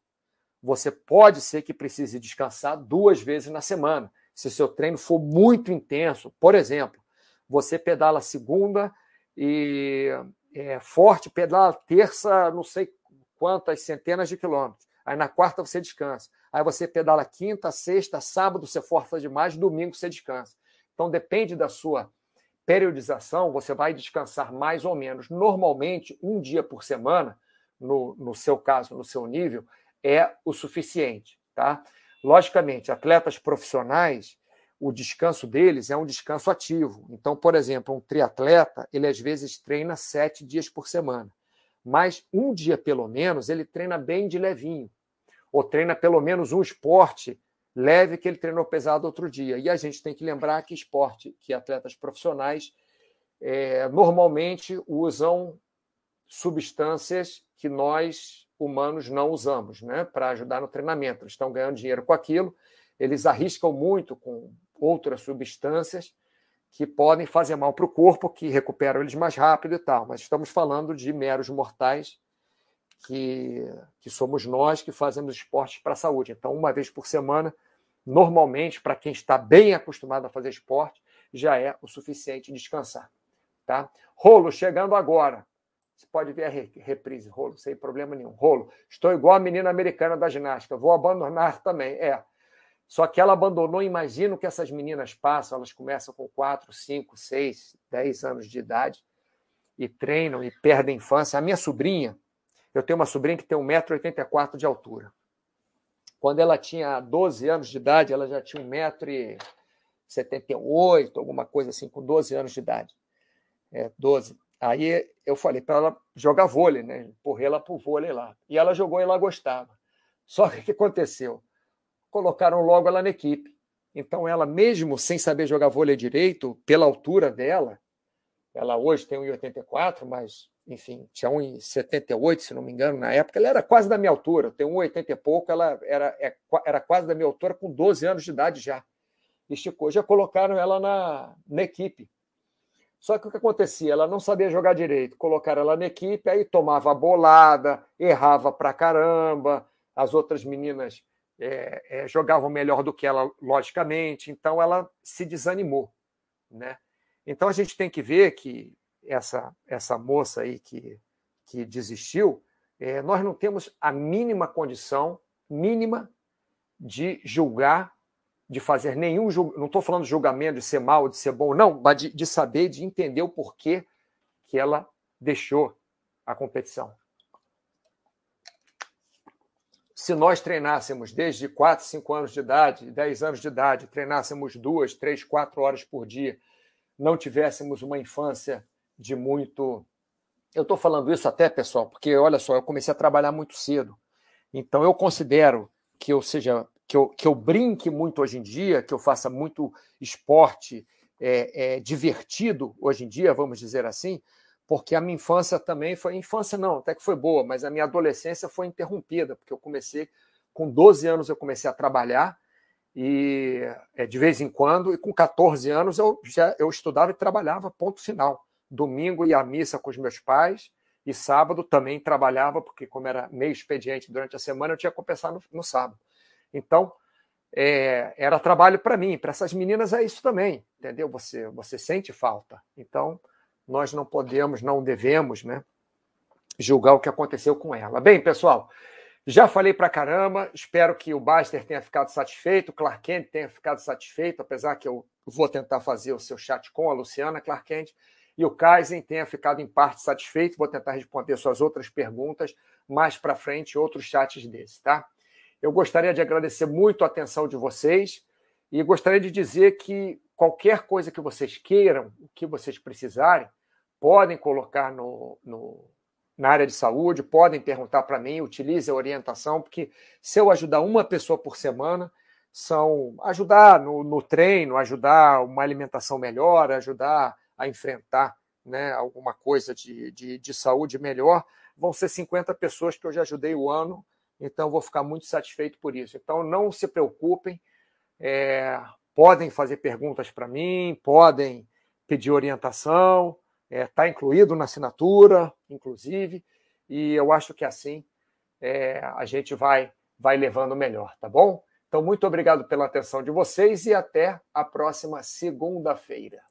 você pode ser que precise descansar duas vezes na semana. Se seu treino for muito intenso, por exemplo, você pedala segunda e é, forte, pedala terça, não sei quantas centenas de quilômetros. Aí na quarta você descansa. Aí você pedala quinta, sexta, sábado você força demais, domingo você descansa. Então depende da sua periodização, você vai descansar mais ou menos. Normalmente, um dia por semana, no, no seu caso, no seu nível, é o suficiente. Tá? Logicamente, atletas profissionais, o descanso deles é um descanso ativo. Então, por exemplo, um triatleta, ele às vezes treina sete dias por semana. Mas um dia, pelo menos, ele treina bem de levinho ou treina pelo menos um esporte leve que ele treinou pesado outro dia. E a gente tem que lembrar que esporte, que atletas profissionais é, normalmente usam substâncias que nós humanos não usamos, né, para ajudar no treinamento. Eles estão ganhando dinheiro com aquilo, eles arriscam muito com outras substâncias que podem fazer mal para o corpo, que recuperam eles mais rápido e tal. Mas estamos falando de meros mortais que, que somos nós que fazemos esportes para a saúde. Então, uma vez por semana, normalmente, para quem está bem acostumado a fazer esporte, já é o suficiente descansar. Tá? Rolo, chegando agora. Você pode ver a reprise, Rolo, sem problema nenhum. Rolo, estou igual a menina americana da ginástica, vou abandonar *laughs* também. É. Só que ela abandonou, imagino que essas meninas passam, elas começam com 4, 5, 6, 10 anos de idade e treinam e perdem a infância. A minha sobrinha, eu tenho uma sobrinha que tem 1,84m de altura. Quando ela tinha 12 anos de idade, ela já tinha 1,78m, alguma coisa assim, com 12 anos de idade. É, 12. Aí eu falei para ela jogar vôlei, né? Empurrei ela para o vôlei lá. E ela jogou e ela gostava. Só que o que aconteceu? colocaram logo ela na equipe. Então, ela, mesmo sem saber jogar vôlei direito, pela altura dela, ela hoje tem 1,84, mas, enfim, tinha 1,78, se não me engano, na época. Ela era quase da minha altura, tenho 1,80 e pouco, ela era, é, era quase da minha altura com 12 anos de idade já. Esticou, já colocaram ela na, na equipe. Só que o que acontecia? Ela não sabia jogar direito. Colocaram ela na equipe, aí tomava bolada, errava pra caramba. As outras meninas é, é, jogavam melhor do que ela, logicamente. Então ela se desanimou, né? Então a gente tem que ver que essa essa moça aí que que desistiu, é, nós não temos a mínima condição mínima de julgar de fazer nenhum não estou falando de julgamento de ser mal, de ser bom, não, mas de, de saber, de entender o porquê que ela deixou a competição. Se nós treinássemos desde 4, 5 anos de idade, 10 anos de idade, treinássemos duas, três, quatro horas por dia, não tivéssemos uma infância de muito. Eu estou falando isso até, pessoal, porque olha só, eu comecei a trabalhar muito cedo. Então eu considero que eu seja que eu, que eu brinque muito hoje em dia, que eu faça muito esporte é, é, divertido hoje em dia, vamos dizer assim, porque a minha infância também foi. Infância não, até que foi boa, mas a minha adolescência foi interrompida, porque eu comecei, com 12 anos, eu comecei a trabalhar, e é, de vez em quando, e com 14 anos eu já eu estudava e trabalhava, ponto final. Domingo ia à missa com os meus pais, e sábado também trabalhava, porque como era meio expediente durante a semana, eu tinha que compensar no, no sábado. Então, é, era trabalho para mim, para essas meninas é isso também, entendeu? Você, você sente falta. Então, nós não podemos, não devemos, né, julgar o que aconteceu com ela. Bem, pessoal, já falei para caramba, espero que o Baster tenha ficado satisfeito, o Clark Kent tenha ficado satisfeito, apesar que eu vou tentar fazer o seu chat com a Luciana Clark Kent, e o Kaizen tenha ficado em parte satisfeito, vou tentar responder suas outras perguntas mais para frente, outros chats desses, tá? Eu gostaria de agradecer muito a atenção de vocês e gostaria de dizer que qualquer coisa que vocês queiram, o que vocês precisarem, podem colocar no, no na área de saúde, podem perguntar para mim, utilize a orientação, porque se eu ajudar uma pessoa por semana, são ajudar no, no treino, ajudar uma alimentação melhor, ajudar a enfrentar né, alguma coisa de, de, de saúde melhor, vão ser 50 pessoas que eu já ajudei o ano então vou ficar muito satisfeito por isso. Então não se preocupem, é, podem fazer perguntas para mim, podem pedir orientação, está é, tá incluído na assinatura, inclusive, e eu acho que assim é, a gente vai, vai levando melhor, tá bom? Então, muito obrigado pela atenção de vocês e até a próxima segunda-feira.